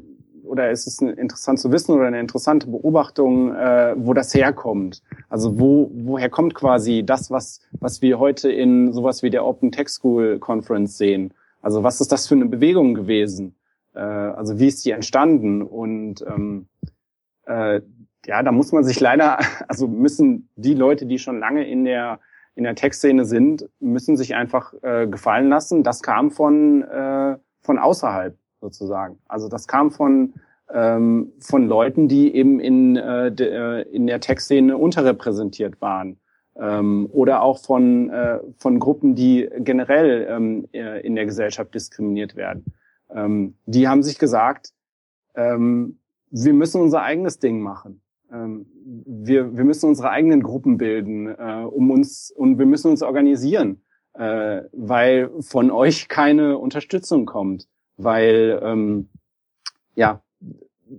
oder ist es interessant zu wissen oder eine interessante Beobachtung, äh, wo das herkommt. Also wo woher kommt quasi das, was was wir heute in sowas wie der Open Tech School Conference sehen? Also was ist das für eine Bewegung gewesen? Äh, also wie ist die entstanden? Und ähm, äh, ja, da muss man sich leider, also müssen die Leute, die schon lange in der in der Tech-Szene sind, müssen sich einfach äh, gefallen lassen. Das kam von äh, von außerhalb sozusagen. Also das kam von ähm, von Leuten, die eben in äh, de, äh, in der Tech-Szene unterrepräsentiert waren ähm, oder auch von äh, von Gruppen, die generell ähm, äh, in der Gesellschaft diskriminiert werden. Ähm, die haben sich gesagt, ähm, wir müssen unser eigenes Ding machen. Ähm, wir, wir müssen unsere eigenen Gruppen bilden, äh, um uns und wir müssen uns organisieren, äh, weil von euch keine Unterstützung kommt, weil ähm, ja,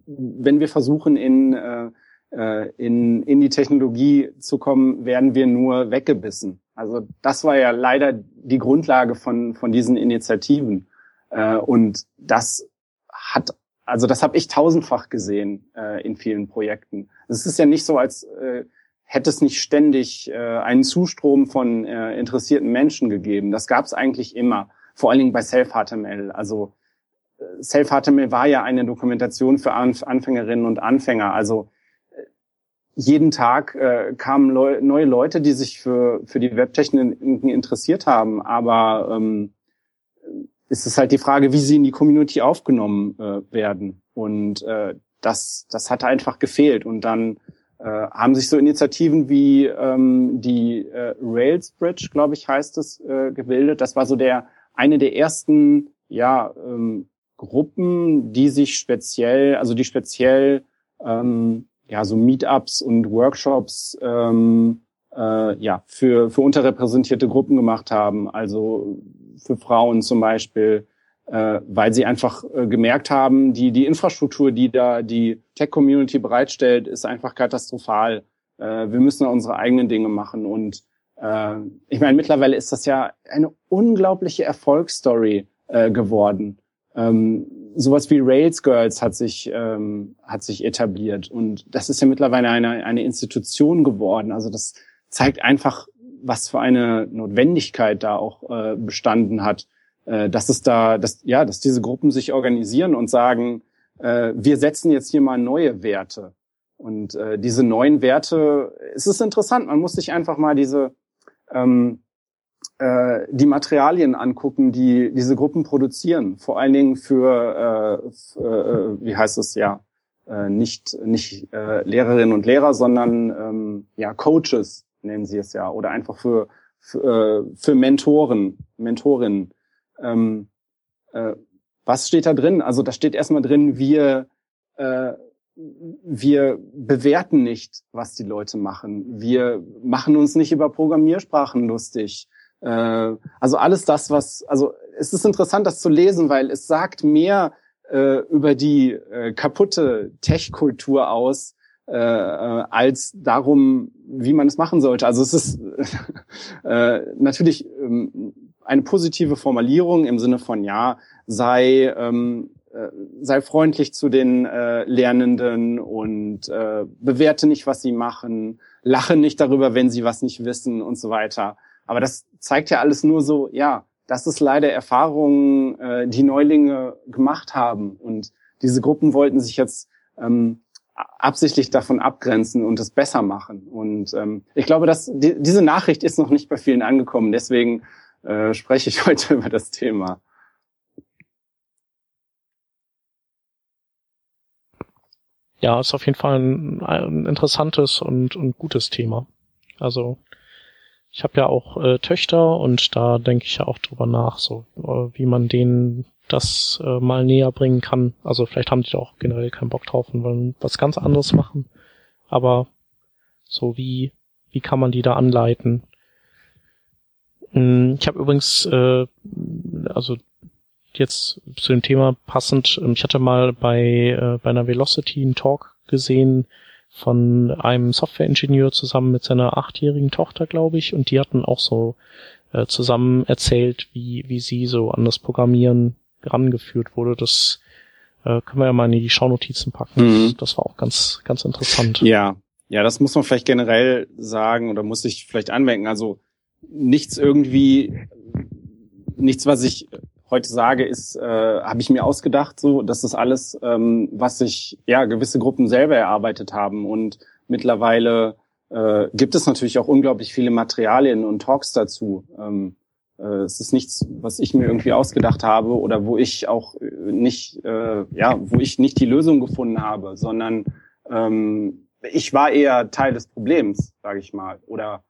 wenn wir versuchen in äh, äh in, in die Technologie zu kommen, werden wir nur weggebissen. Also das war ja leider die Grundlage von, von diesen Initiativen. Äh, und das hat, also das habe ich tausendfach gesehen äh, in vielen Projekten. Es ist ja nicht so, als äh, hätte es nicht ständig äh, einen Zustrom von äh, interessierten Menschen gegeben. Das gab es eigentlich immer, vor allen Dingen bei Self-HTML. Also äh, Self-HTML war ja eine Dokumentation für Anf Anfängerinnen und Anfänger. Also äh, jeden Tag äh, kamen Leu neue Leute, die sich für, für die Webtechnik interessiert haben, aber ähm, ist es halt die Frage, wie sie in die Community aufgenommen äh, werden. Und äh, das, das hat einfach gefehlt. Und dann äh, haben sich so Initiativen wie ähm, die äh, Rails Bridge, glaube ich, heißt es, äh, gebildet. Das war so der eine der ersten ja, ähm, Gruppen, die sich speziell, also die speziell ähm, ja so Meetups und Workshops ähm, äh, ja für für unterrepräsentierte Gruppen gemacht haben, also für Frauen zum Beispiel, äh, weil sie einfach äh, gemerkt haben, die die Infrastruktur, die da die Tech Community bereitstellt, ist einfach katastrophal. Äh, wir müssen unsere eigenen Dinge machen und äh, ich meine, mittlerweile ist das ja eine unglaubliche Erfolgsstory äh, geworden. Ähm, sowas wie Rails Girls hat sich ähm, hat sich etabliert und das ist ja mittlerweile eine eine Institution geworden. Also das zeigt einfach, was für eine Notwendigkeit da auch äh, bestanden hat, äh, dass es da, dass ja, dass diese Gruppen sich organisieren und sagen, äh, wir setzen jetzt hier mal neue Werte. Und äh, diese neuen Werte, es ist interessant. Man muss sich einfach mal diese ähm, äh, die Materialien angucken, die diese Gruppen produzieren. Vor allen Dingen für, äh, für äh, wie heißt es ja, äh, nicht nicht äh, Lehrerinnen und Lehrer, sondern ähm, ja Coaches nennen sie es ja oder einfach für für, äh, für Mentoren, Mentorinnen. Ähm, äh, was steht da drin? Also da steht erstmal drin, wir äh, wir bewerten nicht, was die Leute machen. Wir machen uns nicht über Programmiersprachen lustig. Äh, also alles das, was, also es ist interessant, das zu lesen, weil es sagt mehr äh, über die äh, kaputte Tech-Kultur aus, äh, äh, als darum, wie man es machen sollte. Also es ist äh, natürlich ähm, eine positive Formulierung im Sinne von ja, sei ähm, äh, sei freundlich zu den äh, Lernenden und äh, bewerte nicht, was sie machen, lache nicht darüber, wenn sie was nicht wissen und so weiter. Aber das zeigt ja alles nur so, ja, das ist leider Erfahrungen, äh, die Neulinge gemacht haben. Und diese Gruppen wollten sich jetzt ähm, absichtlich davon abgrenzen und es besser machen. Und ähm, ich glaube, dass die, diese Nachricht ist noch nicht bei vielen angekommen. Deswegen äh, spreche ich heute über das Thema. Ja, ist auf jeden Fall ein, ein interessantes und, und gutes Thema. Also ich habe ja auch äh, Töchter und da denke ich ja auch drüber nach, so äh, wie man denen das äh, mal näher bringen kann. Also vielleicht haben die da auch generell keinen Bock drauf und wollen was ganz anderes machen. Aber so wie wie kann man die da anleiten? Hm, ich habe übrigens äh, also jetzt zu dem Thema passend, ähm, ich hatte mal bei äh, bei einer Velocity einen Talk gesehen von einem Softwareingenieur zusammen mit seiner achtjährigen Tochter, glaube ich, und die hatten auch so äh, zusammen erzählt, wie, wie sie so an das Programmieren rangeführt wurde. Das äh, können wir ja mal in die Schaunotizen packen. Mhm. Das, das war auch ganz, ganz interessant. Ja, ja, das muss man vielleicht generell sagen oder muss ich vielleicht anmerken. Also nichts irgendwie, nichts, was ich heute sage, ist, äh, habe ich mir ausgedacht, so, das ist alles, ähm, was sich ja gewisse Gruppen selber erarbeitet haben und mittlerweile äh, gibt es natürlich auch unglaublich viele Materialien und Talks dazu. Ähm, äh, es ist nichts, was ich mir irgendwie ausgedacht habe oder wo ich auch äh, nicht, äh, ja, wo ich nicht die Lösung gefunden habe, sondern ähm, ich war eher Teil des Problems, sage ich mal, oder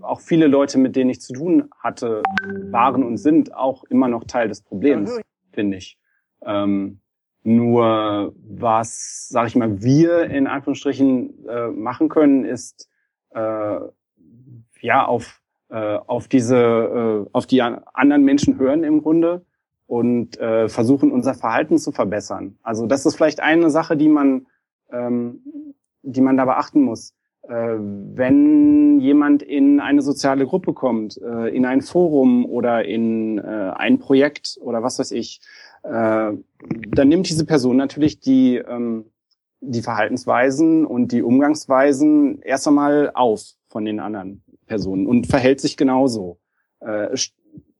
auch viele Leute, mit denen ich zu tun hatte, waren und sind auch immer noch Teil des Problems, finde ich. Ähm, nur was, sag ich mal, wir in Anführungsstrichen äh, machen können, ist äh, ja auf äh, auf diese äh, auf die anderen Menschen hören im Grunde und äh, versuchen unser Verhalten zu verbessern. Also das ist vielleicht eine Sache, die man ähm, die man da beachten muss äh, wenn jemand in eine soziale Gruppe kommt, äh, in ein Forum oder in äh, ein Projekt oder was weiß ich, dann nimmt diese Person natürlich die, ähm, die Verhaltensweisen und die Umgangsweisen erst einmal auf von den anderen Personen und verhält sich genauso.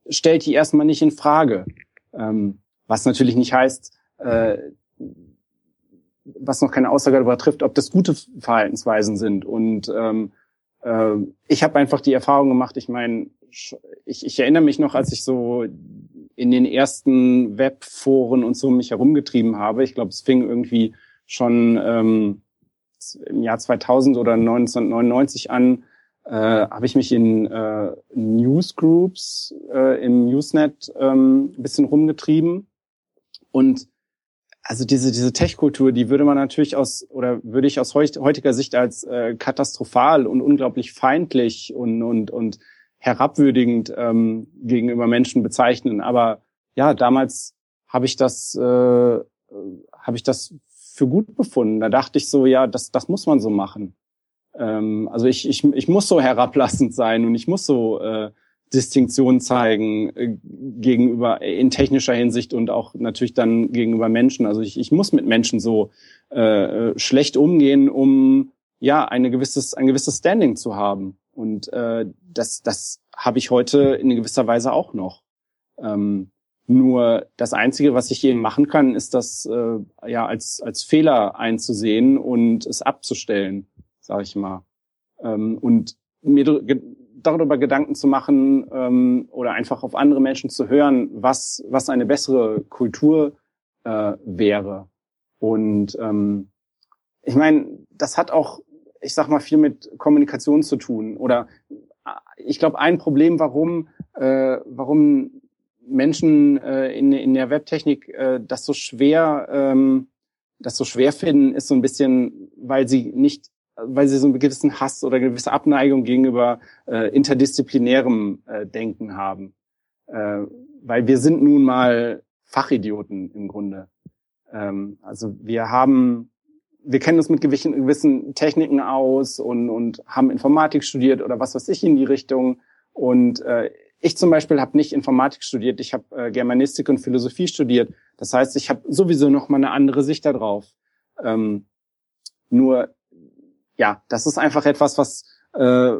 stellt die erstmal nicht in Frage. Ähm, was natürlich nicht heißt, was noch keine Aussage darüber trifft, ob das gute Verhaltensweisen sind. Und ähm, äh, ich habe einfach die Erfahrung gemacht, ich meine, ich, ich erinnere mich noch, als ich so in den ersten Webforen und so mich herumgetrieben habe. Ich glaube, es fing irgendwie schon ähm, im Jahr 2000 oder 1999 an, äh, habe ich mich in äh, Newsgroups äh, im Usenet ähm, ein bisschen rumgetrieben. Und also diese, diese Tech-Kultur, die würde man natürlich aus, oder würde ich aus heutiger Sicht als äh, katastrophal und unglaublich feindlich und, und, und herabwürdigend ähm, gegenüber Menschen bezeichnen. Aber ja, damals habe ich das, äh, habe ich das für gut befunden. Da dachte ich so, ja, das, das muss man so machen. Ähm, also ich, ich, ich muss so herablassend sein und ich muss so äh, Distinktion zeigen äh, gegenüber äh, in technischer Hinsicht und auch natürlich dann gegenüber Menschen. Also ich, ich muss mit Menschen so äh, äh, schlecht umgehen, um ja eine gewisses ein gewisses Standing zu haben. Und äh, das das habe ich heute in gewisser Weise auch noch. Ähm, nur das Einzige, was ich eben machen kann, ist das äh, ja als als Fehler einzusehen und es abzustellen, sage ich mal. Ähm, und mir darüber Gedanken zu machen ähm, oder einfach auf andere Menschen zu hören, was, was eine bessere Kultur äh, wäre. Und ähm, ich meine, das hat auch, ich sag mal, viel mit Kommunikation zu tun. Oder äh, ich glaube, ein Problem, warum, äh, warum Menschen äh, in, in der Webtechnik äh, das so schwer, ähm, das so schwer finden, ist so ein bisschen, weil sie nicht weil sie so einen gewissen Hass oder eine gewisse Abneigung gegenüber äh, interdisziplinärem äh, Denken haben. Äh, weil wir sind nun mal Fachidioten im Grunde. Ähm, also wir haben, wir kennen uns mit gewissen, gewissen Techniken aus und, und haben Informatik studiert oder was weiß ich in die Richtung. Und äh, ich zum Beispiel habe nicht Informatik studiert, ich habe äh, Germanistik und Philosophie studiert. Das heißt, ich habe sowieso noch mal eine andere Sicht darauf. Ähm, nur ja, das ist einfach etwas, was, äh,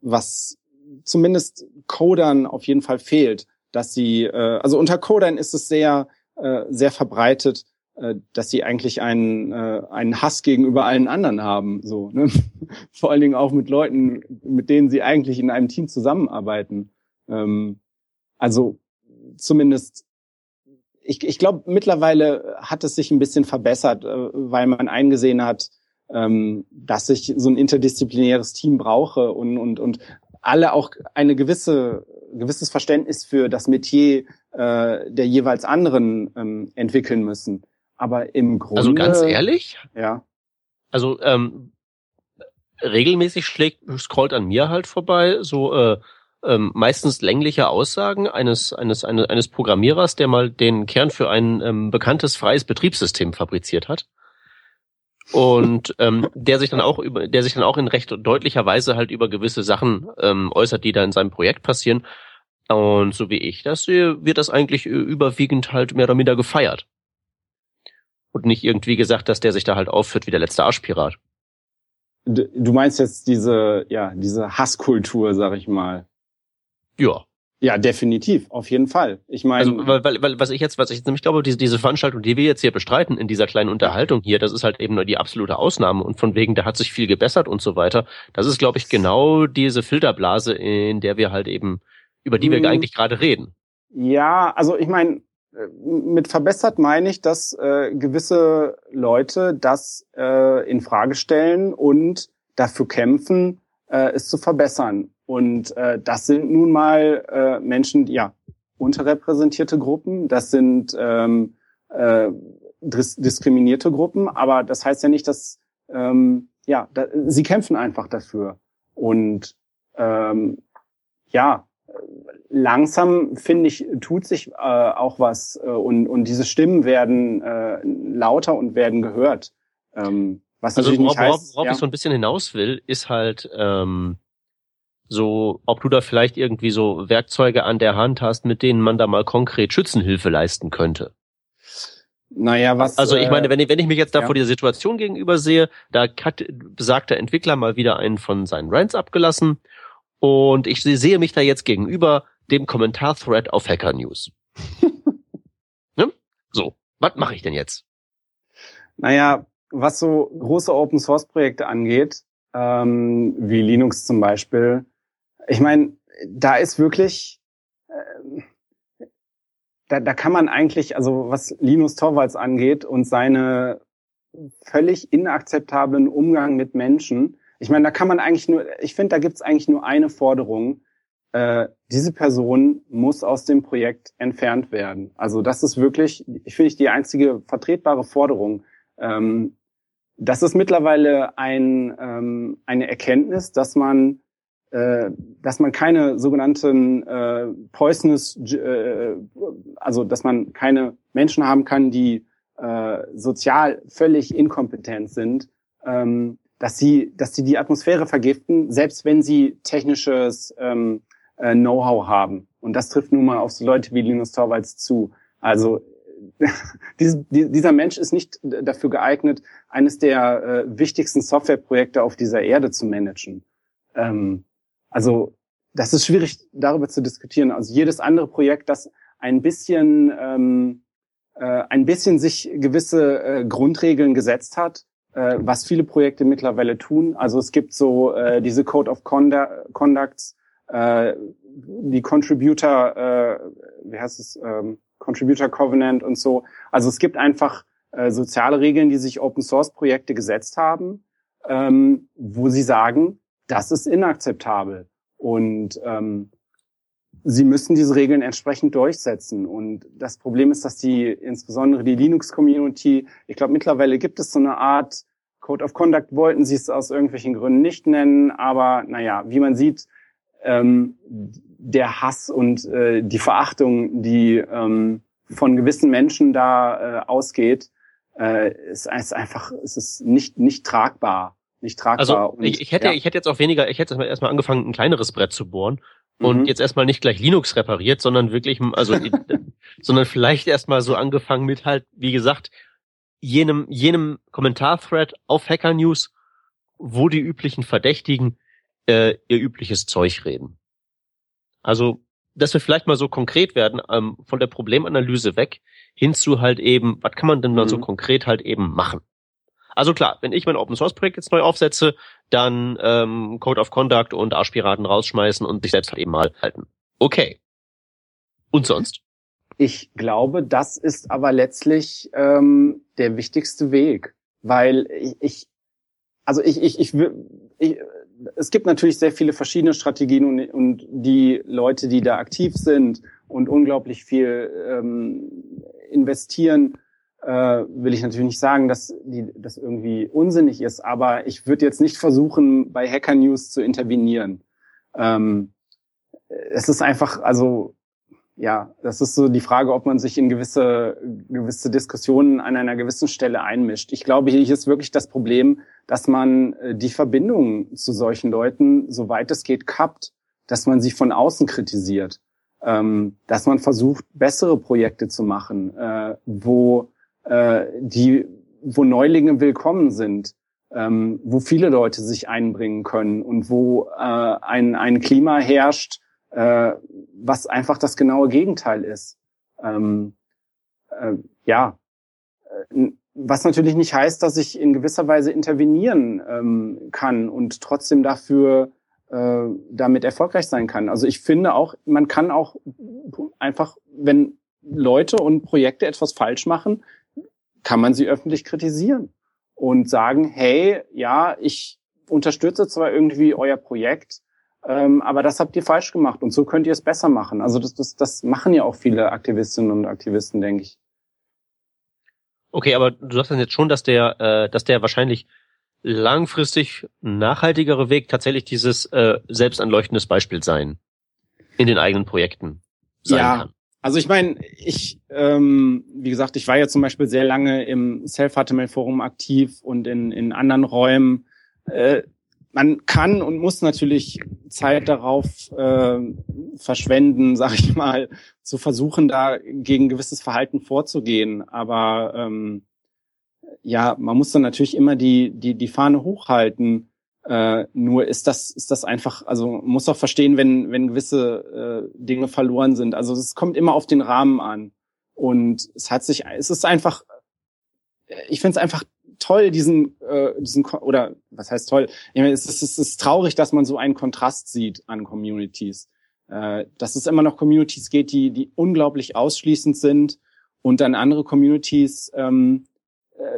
was zumindest Codern auf jeden Fall fehlt, dass sie, äh, also unter Codern ist es sehr, äh, sehr verbreitet, äh, dass sie eigentlich einen, äh, einen Hass gegenüber allen anderen haben, so, ne? vor allen Dingen auch mit Leuten, mit denen sie eigentlich in einem Team zusammenarbeiten. Ähm, also zumindest ich, ich glaube, mittlerweile hat es sich ein bisschen verbessert, äh, weil man eingesehen hat, ähm, dass ich so ein interdisziplinäres Team brauche und, und, und alle auch eine gewisse gewisses Verständnis für das Metier äh, der jeweils anderen ähm, entwickeln müssen. Aber im Grunde. Also ganz ehrlich? Ja. Also ähm, regelmäßig schlägt, scrollt an mir halt vorbei so äh, ähm, meistens längliche Aussagen eines, eines, eines, eines Programmierers, der mal den Kern für ein ähm, bekanntes freies Betriebssystem fabriziert hat und ähm, der sich dann auch über, der sich dann auch in recht deutlicher Weise halt über gewisse Sachen ähm, äußert, die da in seinem Projekt passieren. Und so wie ich das sehe, wird das eigentlich überwiegend halt mehr oder minder gefeiert. Und nicht irgendwie gesagt, dass der sich da halt aufführt wie der letzte Arschpirat. Du meinst jetzt diese, ja, diese Hasskultur, sag ich mal. Ja. Ja, definitiv, auf jeden Fall. Ich meine, also, weil, weil, weil, was ich jetzt, was ich jetzt nämlich glaube, diese, diese Veranstaltung, die wir jetzt hier bestreiten in dieser kleinen Unterhaltung hier, das ist halt eben nur die absolute Ausnahme und von wegen, da hat sich viel gebessert und so weiter. Das ist, glaube ich, genau diese Filterblase, in der wir halt eben, über die wir mhm. eigentlich gerade reden. Ja, also ich meine, mit verbessert meine ich, dass äh, gewisse Leute das äh, in Frage stellen und dafür kämpfen, äh, es zu verbessern. Und äh, das sind nun mal äh, Menschen, ja, unterrepräsentierte Gruppen, das sind ähm, äh, dis diskriminierte Gruppen, aber das heißt ja nicht, dass ähm, ja, da, sie kämpfen einfach dafür. Und ähm, ja, langsam finde ich, tut sich äh, auch was äh, und, und diese Stimmen werden äh, lauter und werden gehört. Ähm, was also worauf, heißt, worauf ja. ich so ein bisschen hinaus will, ist halt ähm, so, ob du da vielleicht irgendwie so Werkzeuge an der Hand hast, mit denen man da mal konkret Schützenhilfe leisten könnte. Naja, was. Also ich meine, wenn ich, wenn ich mich jetzt da ja. vor dieser Situation gegenüber sehe, da hat besagter Entwickler mal wieder einen von seinen Rants abgelassen und ich sehe mich da jetzt gegenüber dem Kommentar-Thread auf Hacker News. ne? So, was mache ich denn jetzt? Naja, was so große Open Source Projekte angeht, ähm, wie Linux zum Beispiel, ich meine, da ist wirklich, äh, da, da kann man eigentlich, also was Linus Torvalds angeht und seine völlig inakzeptablen Umgang mit Menschen, ich meine, da kann man eigentlich nur, ich finde, da gibt's eigentlich nur eine Forderung, äh, diese Person muss aus dem Projekt entfernt werden. Also das ist wirklich, ich finde die einzige vertretbare Forderung. Ähm, das ist mittlerweile ein, ähm, eine Erkenntnis, dass man äh, dass man keine sogenannten äh, poisonous, äh, also dass man keine Menschen haben kann, die äh, sozial völlig inkompetent sind, ähm, dass sie, dass sie die Atmosphäre vergiften, selbst wenn sie technisches ähm, äh, Know-how haben. Und das trifft nun mal auf so Leute wie Linus Torvalds zu. Also dieser Mensch ist nicht dafür geeignet, eines der äh, wichtigsten Softwareprojekte auf dieser Erde zu managen. Ähm, also das ist schwierig darüber zu diskutieren. Also jedes andere Projekt, das ein bisschen ähm, äh, ein bisschen sich gewisse äh, Grundregeln gesetzt hat, äh, was viele Projekte mittlerweile tun. Also es gibt so äh, diese Code of Conducts, äh, die Contributor, äh, wie heißt es, ähm, Contributor Covenant und so. Also es gibt einfach äh, soziale Regeln, die sich Open Source Projekte gesetzt haben, ähm, wo sie sagen, das ist inakzeptabel. Und ähm, sie müssen diese Regeln entsprechend durchsetzen. Und das Problem ist, dass die, insbesondere die Linux-Community, ich glaube, mittlerweile gibt es so eine Art Code of Conduct, wollten sie es aus irgendwelchen Gründen nicht nennen, aber naja, wie man sieht, ähm, der Hass und äh, die Verachtung, die ähm, von gewissen Menschen da äh, ausgeht, äh, ist, ist einfach, ist es nicht nicht tragbar nicht tragbar. Also ich, ich hätte, ja. ich hätte jetzt auch weniger, ich hätte erstmal angefangen, ein kleineres Brett zu bohren und mhm. jetzt erstmal nicht gleich Linux repariert, sondern wirklich, also, sondern vielleicht erstmal so angefangen mit halt, wie gesagt, jenem, jenem Kommentarthread auf Hacker News, wo die üblichen Verdächtigen äh, ihr übliches Zeug reden. Also, dass wir vielleicht mal so konkret werden, ähm, von der Problemanalyse weg, hin zu halt eben, was kann man denn dann mhm. so konkret halt eben machen? Also klar, wenn ich mein Open Source Projekt jetzt neu aufsetze, dann ähm, Code of Conduct und Arschpiraten rausschmeißen und sich selbst halt eben mal halten. Okay. Und sonst? Ich glaube, das ist aber letztlich ähm, der wichtigste Weg, weil ich, ich also ich, ich, ich, ich, es gibt natürlich sehr viele verschiedene Strategien und, und die Leute, die da aktiv sind und unglaublich viel ähm, investieren, äh, will ich natürlich nicht sagen, dass die, das irgendwie unsinnig ist, aber ich würde jetzt nicht versuchen, bei Hacker News zu intervenieren. Ähm, es ist einfach, also ja, das ist so die Frage, ob man sich in gewisse, gewisse Diskussionen an einer gewissen Stelle einmischt. Ich glaube, hier ist wirklich das Problem, dass man äh, die Verbindung zu solchen Leuten, soweit es geht, kappt, dass man sie von außen kritisiert, ähm, dass man versucht, bessere Projekte zu machen, äh, wo äh, die, wo Neulinge willkommen sind, ähm, wo viele Leute sich einbringen können und wo äh, ein, ein Klima herrscht, äh, was einfach das genaue Gegenteil ist. Ähm, äh, ja, äh, was natürlich nicht heißt, dass ich in gewisser Weise intervenieren ähm, kann und trotzdem dafür äh, damit erfolgreich sein kann. Also ich finde auch, man kann auch einfach, wenn Leute und Projekte etwas falsch machen, kann man sie öffentlich kritisieren und sagen, hey, ja, ich unterstütze zwar irgendwie euer Projekt, ähm, aber das habt ihr falsch gemacht und so könnt ihr es besser machen. Also das, das, das machen ja auch viele Aktivistinnen und Aktivisten, denke ich. Okay, aber du sagst dann jetzt schon, dass der, äh, dass der wahrscheinlich langfristig nachhaltigere Weg tatsächlich dieses äh, selbstanleuchtendes Beispiel sein in den eigenen Projekten sein ja, kann. Also ich meine, ich, ähm, wie gesagt, ich war ja zum Beispiel sehr lange im Self-HTML-Forum aktiv und in, in anderen Räumen. Äh, man kann und muss natürlich Zeit darauf äh, verschwenden, sag ich mal, zu versuchen, da gegen gewisses Verhalten vorzugehen. Aber ähm, ja, man muss dann natürlich immer die, die, die Fahne hochhalten äh, nur ist das, ist das einfach, also muss auch verstehen, wenn, wenn gewisse äh, Dinge verloren sind. Also es kommt immer auf den Rahmen an. Und es hat sich, es ist einfach, ich finde es einfach toll, diesen, äh, diesen, oder was heißt toll? Ich meine, es, ist, es ist traurig, dass man so einen Kontrast sieht an Communities. Äh, dass es immer noch Communities geht, die, die unglaublich ausschließend sind und dann andere Communities, ähm, äh,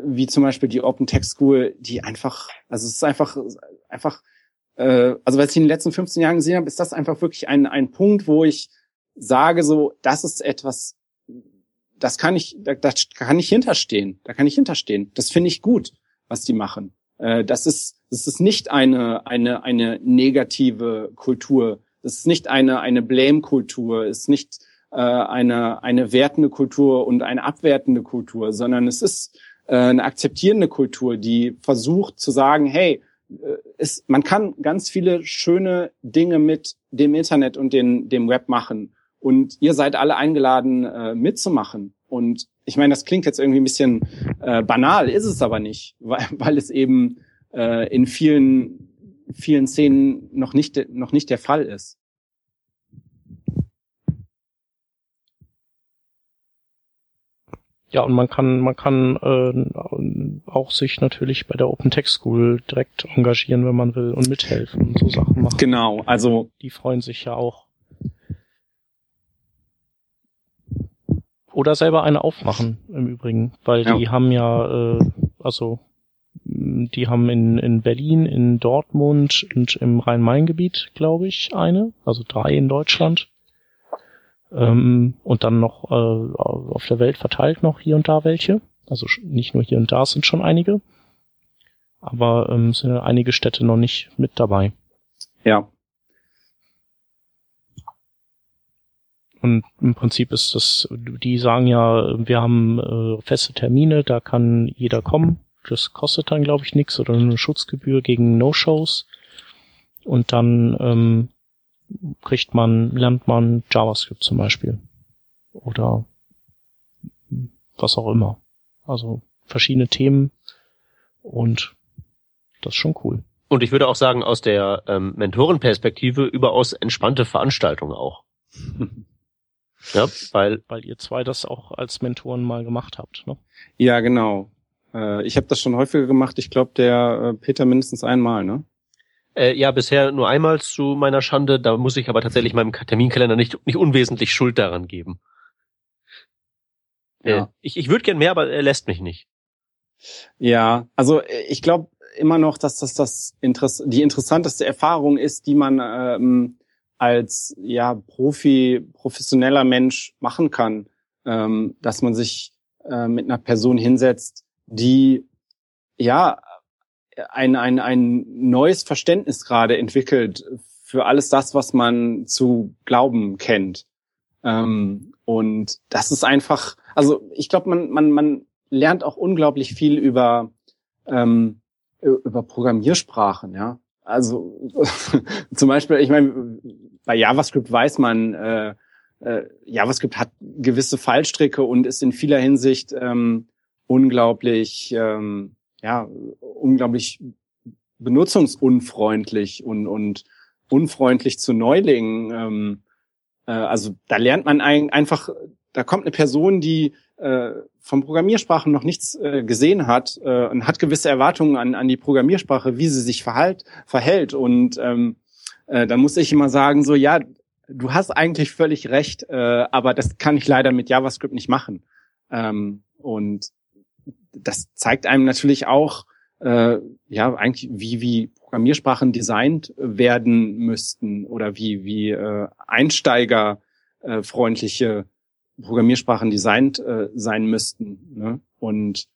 wie zum Beispiel die Open Tech School, die einfach, also es ist einfach, einfach äh, also was ich in den letzten 15 Jahren gesehen habe, ist das einfach wirklich ein, ein Punkt, wo ich sage so, das ist etwas, das kann ich, da, das kann ich hinterstehen, da kann ich hinterstehen. Das finde ich gut, was die machen. Äh, das ist, das ist nicht eine, eine, eine negative Kultur. Das ist nicht eine, eine Blame-Kultur, ist nicht äh, eine, eine wertende Kultur und eine abwertende Kultur, sondern es ist äh, eine akzeptierende Kultur, die versucht zu sagen, hey, ist, äh, man kann ganz viele schöne Dinge mit dem Internet und den, dem Web machen. Und ihr seid alle eingeladen, äh, mitzumachen. Und ich meine, das klingt jetzt irgendwie ein bisschen äh, banal, ist es aber nicht, weil, weil es eben äh, in vielen, vielen Szenen noch nicht, noch nicht der Fall ist. Ja, und man kann, man kann äh, auch sich natürlich bei der Open Tech School direkt engagieren, wenn man will und mithelfen und so Sachen machen. Genau, also die freuen sich ja auch. Oder selber eine aufmachen im Übrigen, weil ja. die haben ja, äh, also die haben in, in Berlin, in Dortmund und im Rhein-Main-Gebiet, glaube ich, eine, also drei in Deutschland. Ähm, und dann noch äh, auf der Welt verteilt noch hier und da welche. Also nicht nur hier und da sind schon einige. Aber ähm, sind einige Städte noch nicht mit dabei. Ja. Und im Prinzip ist das, die sagen ja, wir haben äh, feste Termine, da kann jeder kommen. Das kostet dann, glaube ich, nichts oder eine Schutzgebühr gegen No-Shows. Und dann ähm, kriegt man, lernt man JavaScript zum Beispiel. Oder was auch immer. Also verschiedene Themen und das ist schon cool. Und ich würde auch sagen, aus der ähm, Mentorenperspektive überaus entspannte Veranstaltung auch. ja, weil weil ihr zwei das auch als Mentoren mal gemacht habt, ne? Ja, genau. Äh, ich habe das schon häufiger gemacht. Ich glaube, der äh, Peter mindestens einmal, ne? Äh, ja, bisher nur einmal zu meiner Schande. Da muss ich aber tatsächlich meinem Terminkalender nicht, nicht unwesentlich Schuld daran geben. Äh, ja. Äh, ich ich würde gern mehr, aber er lässt mich nicht. Ja, also ich glaube immer noch, dass das, das Interess die interessanteste Erfahrung ist, die man ähm, als ja Profi, professioneller Mensch machen kann, ähm, dass man sich äh, mit einer Person hinsetzt, die ja ein, ein, ein neues Verständnis gerade entwickelt für alles das, was man zu glauben kennt. Ähm, und das ist einfach, also ich glaube, man, man, man lernt auch unglaublich viel über, ähm, über Programmiersprachen, ja. Also zum Beispiel, ich meine, bei JavaScript weiß man, äh, äh, JavaScript hat gewisse Fallstricke und ist in vieler Hinsicht ähm, unglaublich ähm, ja, unglaublich benutzungsunfreundlich und, und unfreundlich zu Neulingen. Ähm, äh, also da lernt man ein, einfach, da kommt eine Person, die äh, von Programmiersprachen noch nichts äh, gesehen hat äh, und hat gewisse Erwartungen an, an die Programmiersprache, wie sie sich verhalt, verhält. Und ähm, äh, dann muss ich immer sagen, so ja, du hast eigentlich völlig recht, äh, aber das kann ich leider mit JavaScript nicht machen. Ähm, und das zeigt einem natürlich auch, äh, ja, eigentlich, wie, wie Programmiersprachen designt werden müssten oder wie, wie äh, einsteigerfreundliche Programmiersprachen designt äh, sein müssten. Ne? Und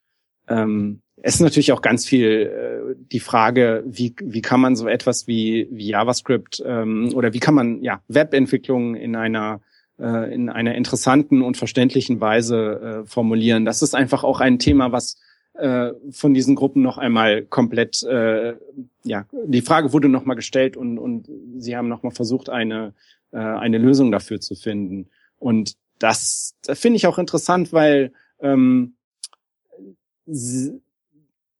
ähm, es ist natürlich auch ganz viel äh, die Frage, wie, wie kann man so etwas wie, wie JavaScript ähm, oder wie kann man ja Webentwicklung in einer äh, in einer interessanten und verständlichen Weise äh, formulieren. Das ist einfach auch ein Thema, was äh, von diesen Gruppen noch einmal komplett, äh, ja, die Frage wurde noch mal gestellt und, und sie haben noch mal versucht, eine, äh, eine Lösung dafür zu finden. Und das, das finde ich auch interessant, weil ähm,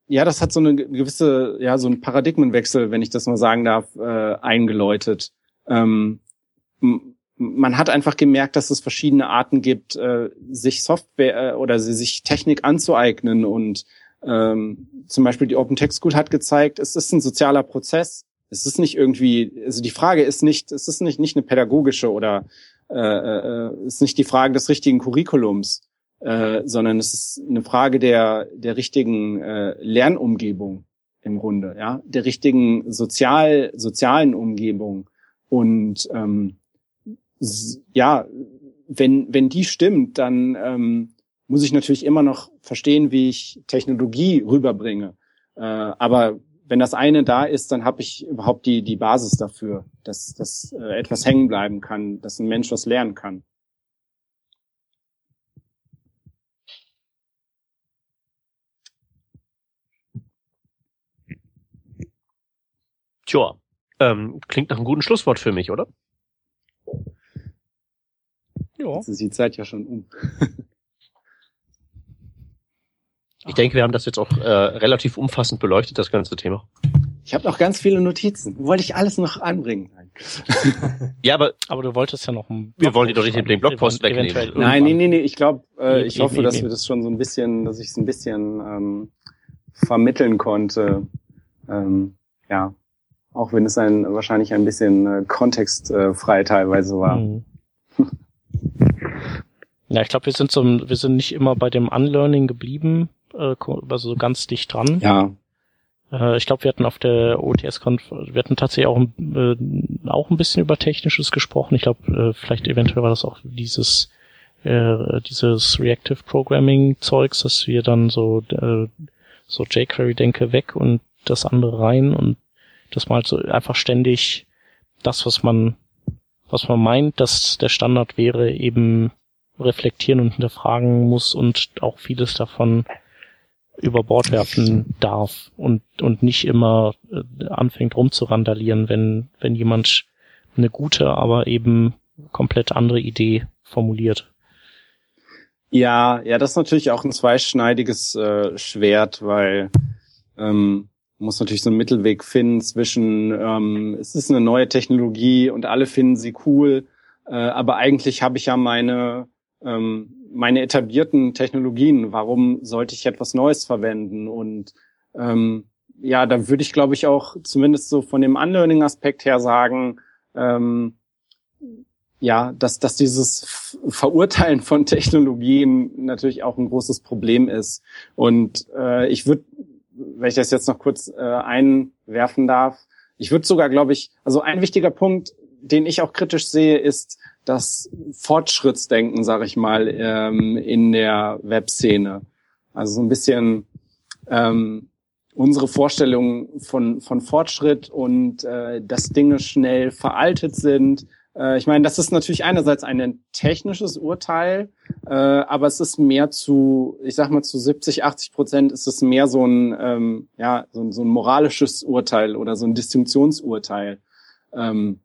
ja, das hat so eine gewisse, ja, so ein Paradigmenwechsel, wenn ich das mal sagen darf, äh, eingeläutet. Ähm, man hat einfach gemerkt, dass es verschiedene Arten gibt, äh, sich Software äh, oder sich Technik anzueignen. Und ähm, zum Beispiel die Open Tech School hat gezeigt, es ist ein sozialer Prozess. Es ist nicht irgendwie, also die Frage ist nicht, es ist nicht nicht eine pädagogische oder äh, äh, ist nicht die Frage des richtigen Curriculums, äh, sondern es ist eine Frage der der richtigen äh, Lernumgebung. im Grunde, ja, der richtigen sozial, sozialen Umgebung. Und ähm, ja, wenn, wenn die stimmt, dann ähm, muss ich natürlich immer noch verstehen, wie ich Technologie rüberbringe. Äh, aber wenn das eine da ist, dann habe ich überhaupt die, die Basis dafür, dass, dass äh, etwas hängen bleiben kann, dass ein Mensch was lernen kann. Tja, ähm, klingt nach einem guten Schlusswort für mich, oder? Ja. Jetzt ist die Zeit ja schon um. ich denke, wir haben das jetzt auch äh, relativ umfassend beleuchtet, das ganze Thema. Ich habe noch ganz viele Notizen. Wollte ich alles noch anbringen? ja, aber aber du wolltest ja noch einen Wir wollen die doch nicht den Blogpost wegnehmen. Nein, nee, nee, nee. Ich glaube, äh, ich hoffe, dass wir das schon so ein bisschen, dass ich es ein bisschen ähm, vermitteln konnte. Ähm, ja, auch wenn es ein wahrscheinlich ein bisschen äh, kontextfrei teilweise war. Mhm. Ja, ich glaube, wir sind so, wir sind nicht immer bei dem Unlearning geblieben, äh, also ganz dicht dran. Ja. Äh, ich glaube, wir hatten auf der ots konf wir hatten tatsächlich auch, äh, auch ein bisschen über Technisches gesprochen. Ich glaube, äh, vielleicht eventuell war das auch dieses, äh, dieses Reactive Programming Zeugs, dass wir dann so, äh, so jQuery denke weg und das andere rein und dass man halt so einfach ständig das, was man, was man meint, dass der Standard wäre, eben reflektieren und hinterfragen muss und auch vieles davon über Bord werfen darf und, und nicht immer äh, anfängt rumzurandalieren, wenn, wenn jemand eine gute, aber eben komplett andere Idee formuliert. Ja, ja, das ist natürlich auch ein zweischneidiges äh, Schwert, weil ähm, muss natürlich so einen Mittelweg finden zwischen, ähm, es ist eine neue Technologie und alle finden sie cool, äh, aber eigentlich habe ich ja meine, ähm, meine etablierten Technologien. Warum sollte ich etwas Neues verwenden? Und ähm, ja, da würde ich, glaube ich, auch zumindest so von dem Unlearning-Aspekt her sagen, ähm, ja, dass, dass dieses Verurteilen von Technologien natürlich auch ein großes Problem ist. Und äh, ich würde wenn ich das jetzt noch kurz äh, einwerfen darf. Ich würde sogar, glaube ich, also ein wichtiger Punkt, den ich auch kritisch sehe, ist das Fortschrittsdenken, sage ich mal, ähm, in der Webszene. Also so ein bisschen ähm, unsere Vorstellung von, von Fortschritt und äh, dass Dinge schnell veraltet sind, äh, ich meine, das ist natürlich einerseits ein technisches Urteil, äh, aber es ist mehr zu, ich sag mal zu 70, 80 Prozent ist es mehr so ein, ähm, ja, so so ein moralisches Urteil oder so ein Distinktionsurteil. Ähm,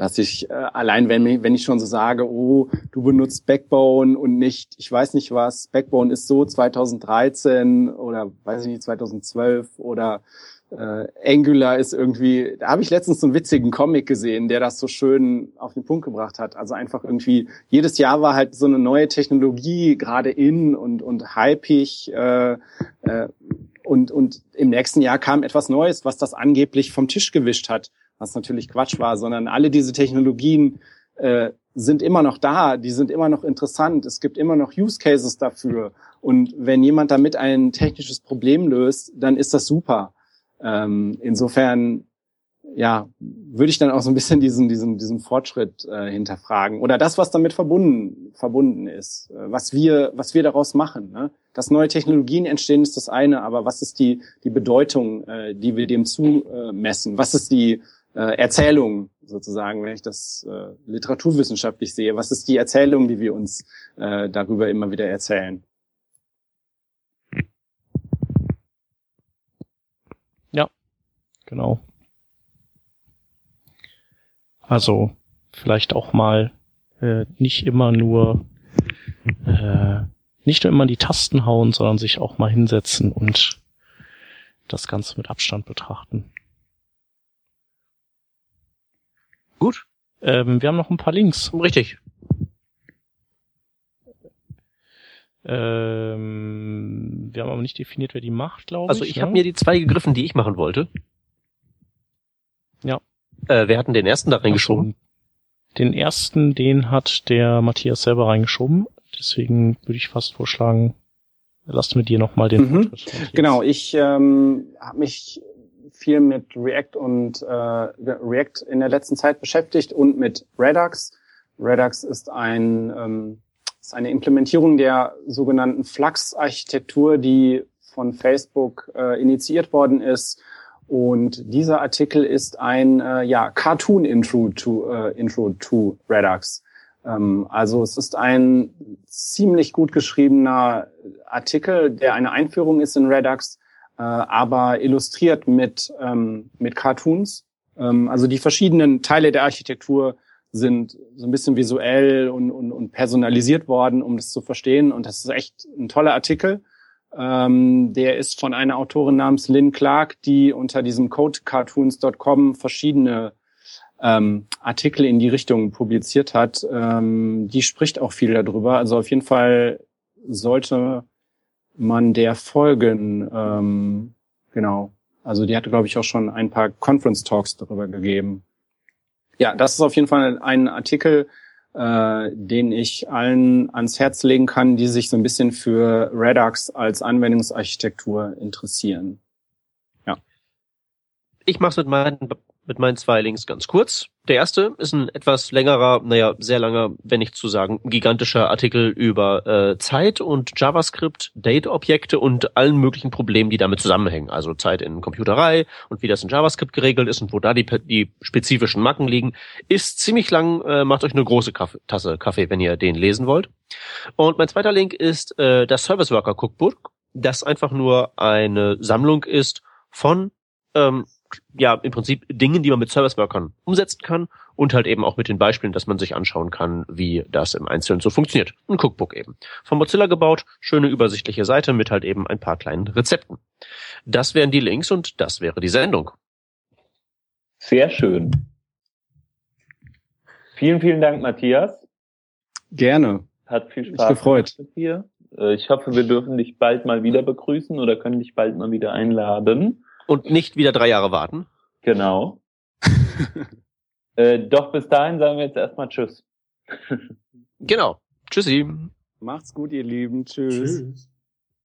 dass ich äh, allein wenn, wenn ich schon so sage, oh, du benutzt Backbone und nicht, ich weiß nicht was, Backbone ist so 2013 oder weiß ich nicht 2012 oder äh, Angular ist irgendwie, da habe ich letztens so einen witzigen Comic gesehen, der das so schön auf den Punkt gebracht hat. Also einfach irgendwie, jedes Jahr war halt so eine neue Technologie gerade in und, und hypig äh, äh, und, und im nächsten Jahr kam etwas Neues, was das angeblich vom Tisch gewischt hat, was natürlich Quatsch war, sondern alle diese Technologien äh, sind immer noch da, die sind immer noch interessant, es gibt immer noch Use Cases dafür. Und wenn jemand damit ein technisches Problem löst, dann ist das super. Ähm, insofern, ja, würde ich dann auch so ein bisschen diesen, diesen, diesen Fortschritt äh, hinterfragen oder das, was damit verbunden, verbunden ist, äh, was wir, was wir daraus machen. Ne? Dass neue Technologien entstehen, ist das eine, aber was ist die, die Bedeutung, äh, die wir dem zumessen? Was ist die äh, Erzählung sozusagen, wenn ich das äh, literaturwissenschaftlich sehe? Was ist die Erzählung, die wir uns äh, darüber immer wieder erzählen? Genau. Also vielleicht auch mal äh, nicht immer nur äh, nicht nur immer die Tasten hauen, sondern sich auch mal hinsetzen und das Ganze mit Abstand betrachten. Gut. Ähm, wir haben noch ein paar Links. Richtig. Ähm, wir haben aber nicht definiert, wer die macht, glaube also ich. Also ich ne? habe mir die zwei gegriffen, die ich machen wollte. Ja. Äh, wer hat denn den ersten da reingeschoben? Den ersten, den hat der Matthias selber reingeschoben. Deswegen würde ich fast vorschlagen, lasst mir dir nochmal den mhm. Genau, ich ähm, habe mich viel mit React und äh, React in der letzten Zeit beschäftigt und mit Redux. Redux ist ein ähm, ist eine Implementierung der sogenannten Flux-Architektur, die von Facebook äh, initiiert worden ist. Und dieser Artikel ist ein äh, ja, Cartoon-Intro to, äh, Intro to Redux. Ähm, also es ist ein ziemlich gut geschriebener Artikel, der eine Einführung ist in Redux, äh, aber illustriert mit, ähm, mit Cartoons. Ähm, also die verschiedenen Teile der Architektur sind so ein bisschen visuell und, und, und personalisiert worden, um das zu verstehen. Und das ist echt ein toller Artikel. Ähm, der ist von einer Autorin namens Lynn Clark, die unter diesem codecartoons.com verschiedene ähm, Artikel in die Richtung publiziert hat. Ähm, die spricht auch viel darüber. Also auf jeden Fall sollte man der folgen. Ähm, genau. Also die hatte, glaube ich, auch schon ein paar Conference Talks darüber gegeben. Ja, das ist auf jeden Fall ein Artikel, äh, den ich allen ans Herz legen kann, die sich so ein bisschen für Redux als Anwendungsarchitektur interessieren. Ja. Ich mache es mit meinen mit meinen zwei Links ganz kurz. Der erste ist ein etwas längerer, naja, sehr langer, wenn nicht zu sagen, gigantischer Artikel über äh, Zeit und JavaScript, Date-Objekte und allen möglichen Problemen, die damit zusammenhängen. Also Zeit in Computerei und wie das in JavaScript geregelt ist und wo da die, die spezifischen Macken liegen. Ist ziemlich lang, äh, macht euch eine große Kaffee, Tasse Kaffee, wenn ihr den lesen wollt. Und mein zweiter Link ist äh, das Service Worker Cookbook, das einfach nur eine Sammlung ist von ähm, ja im Prinzip Dingen, die man mit Service Workern umsetzen kann und halt eben auch mit den Beispielen, dass man sich anschauen kann, wie das im Einzelnen so funktioniert. Ein Cookbook eben. Von Mozilla gebaut, schöne übersichtliche Seite mit halt eben ein paar kleinen Rezepten. Das wären die Links und das wäre die Sendung. Sehr schön. Vielen, vielen Dank, Matthias. Gerne. Hat viel Spaß gefreut. mit dir. Äh, ich hoffe, wir dürfen dich bald mal wieder begrüßen oder können dich bald mal wieder einladen. Und nicht wieder drei Jahre warten. Genau. äh, doch bis dahin sagen wir jetzt erstmal Tschüss. genau. Tschüssi. Macht's gut, ihr Lieben. Tschüss. Tschüss.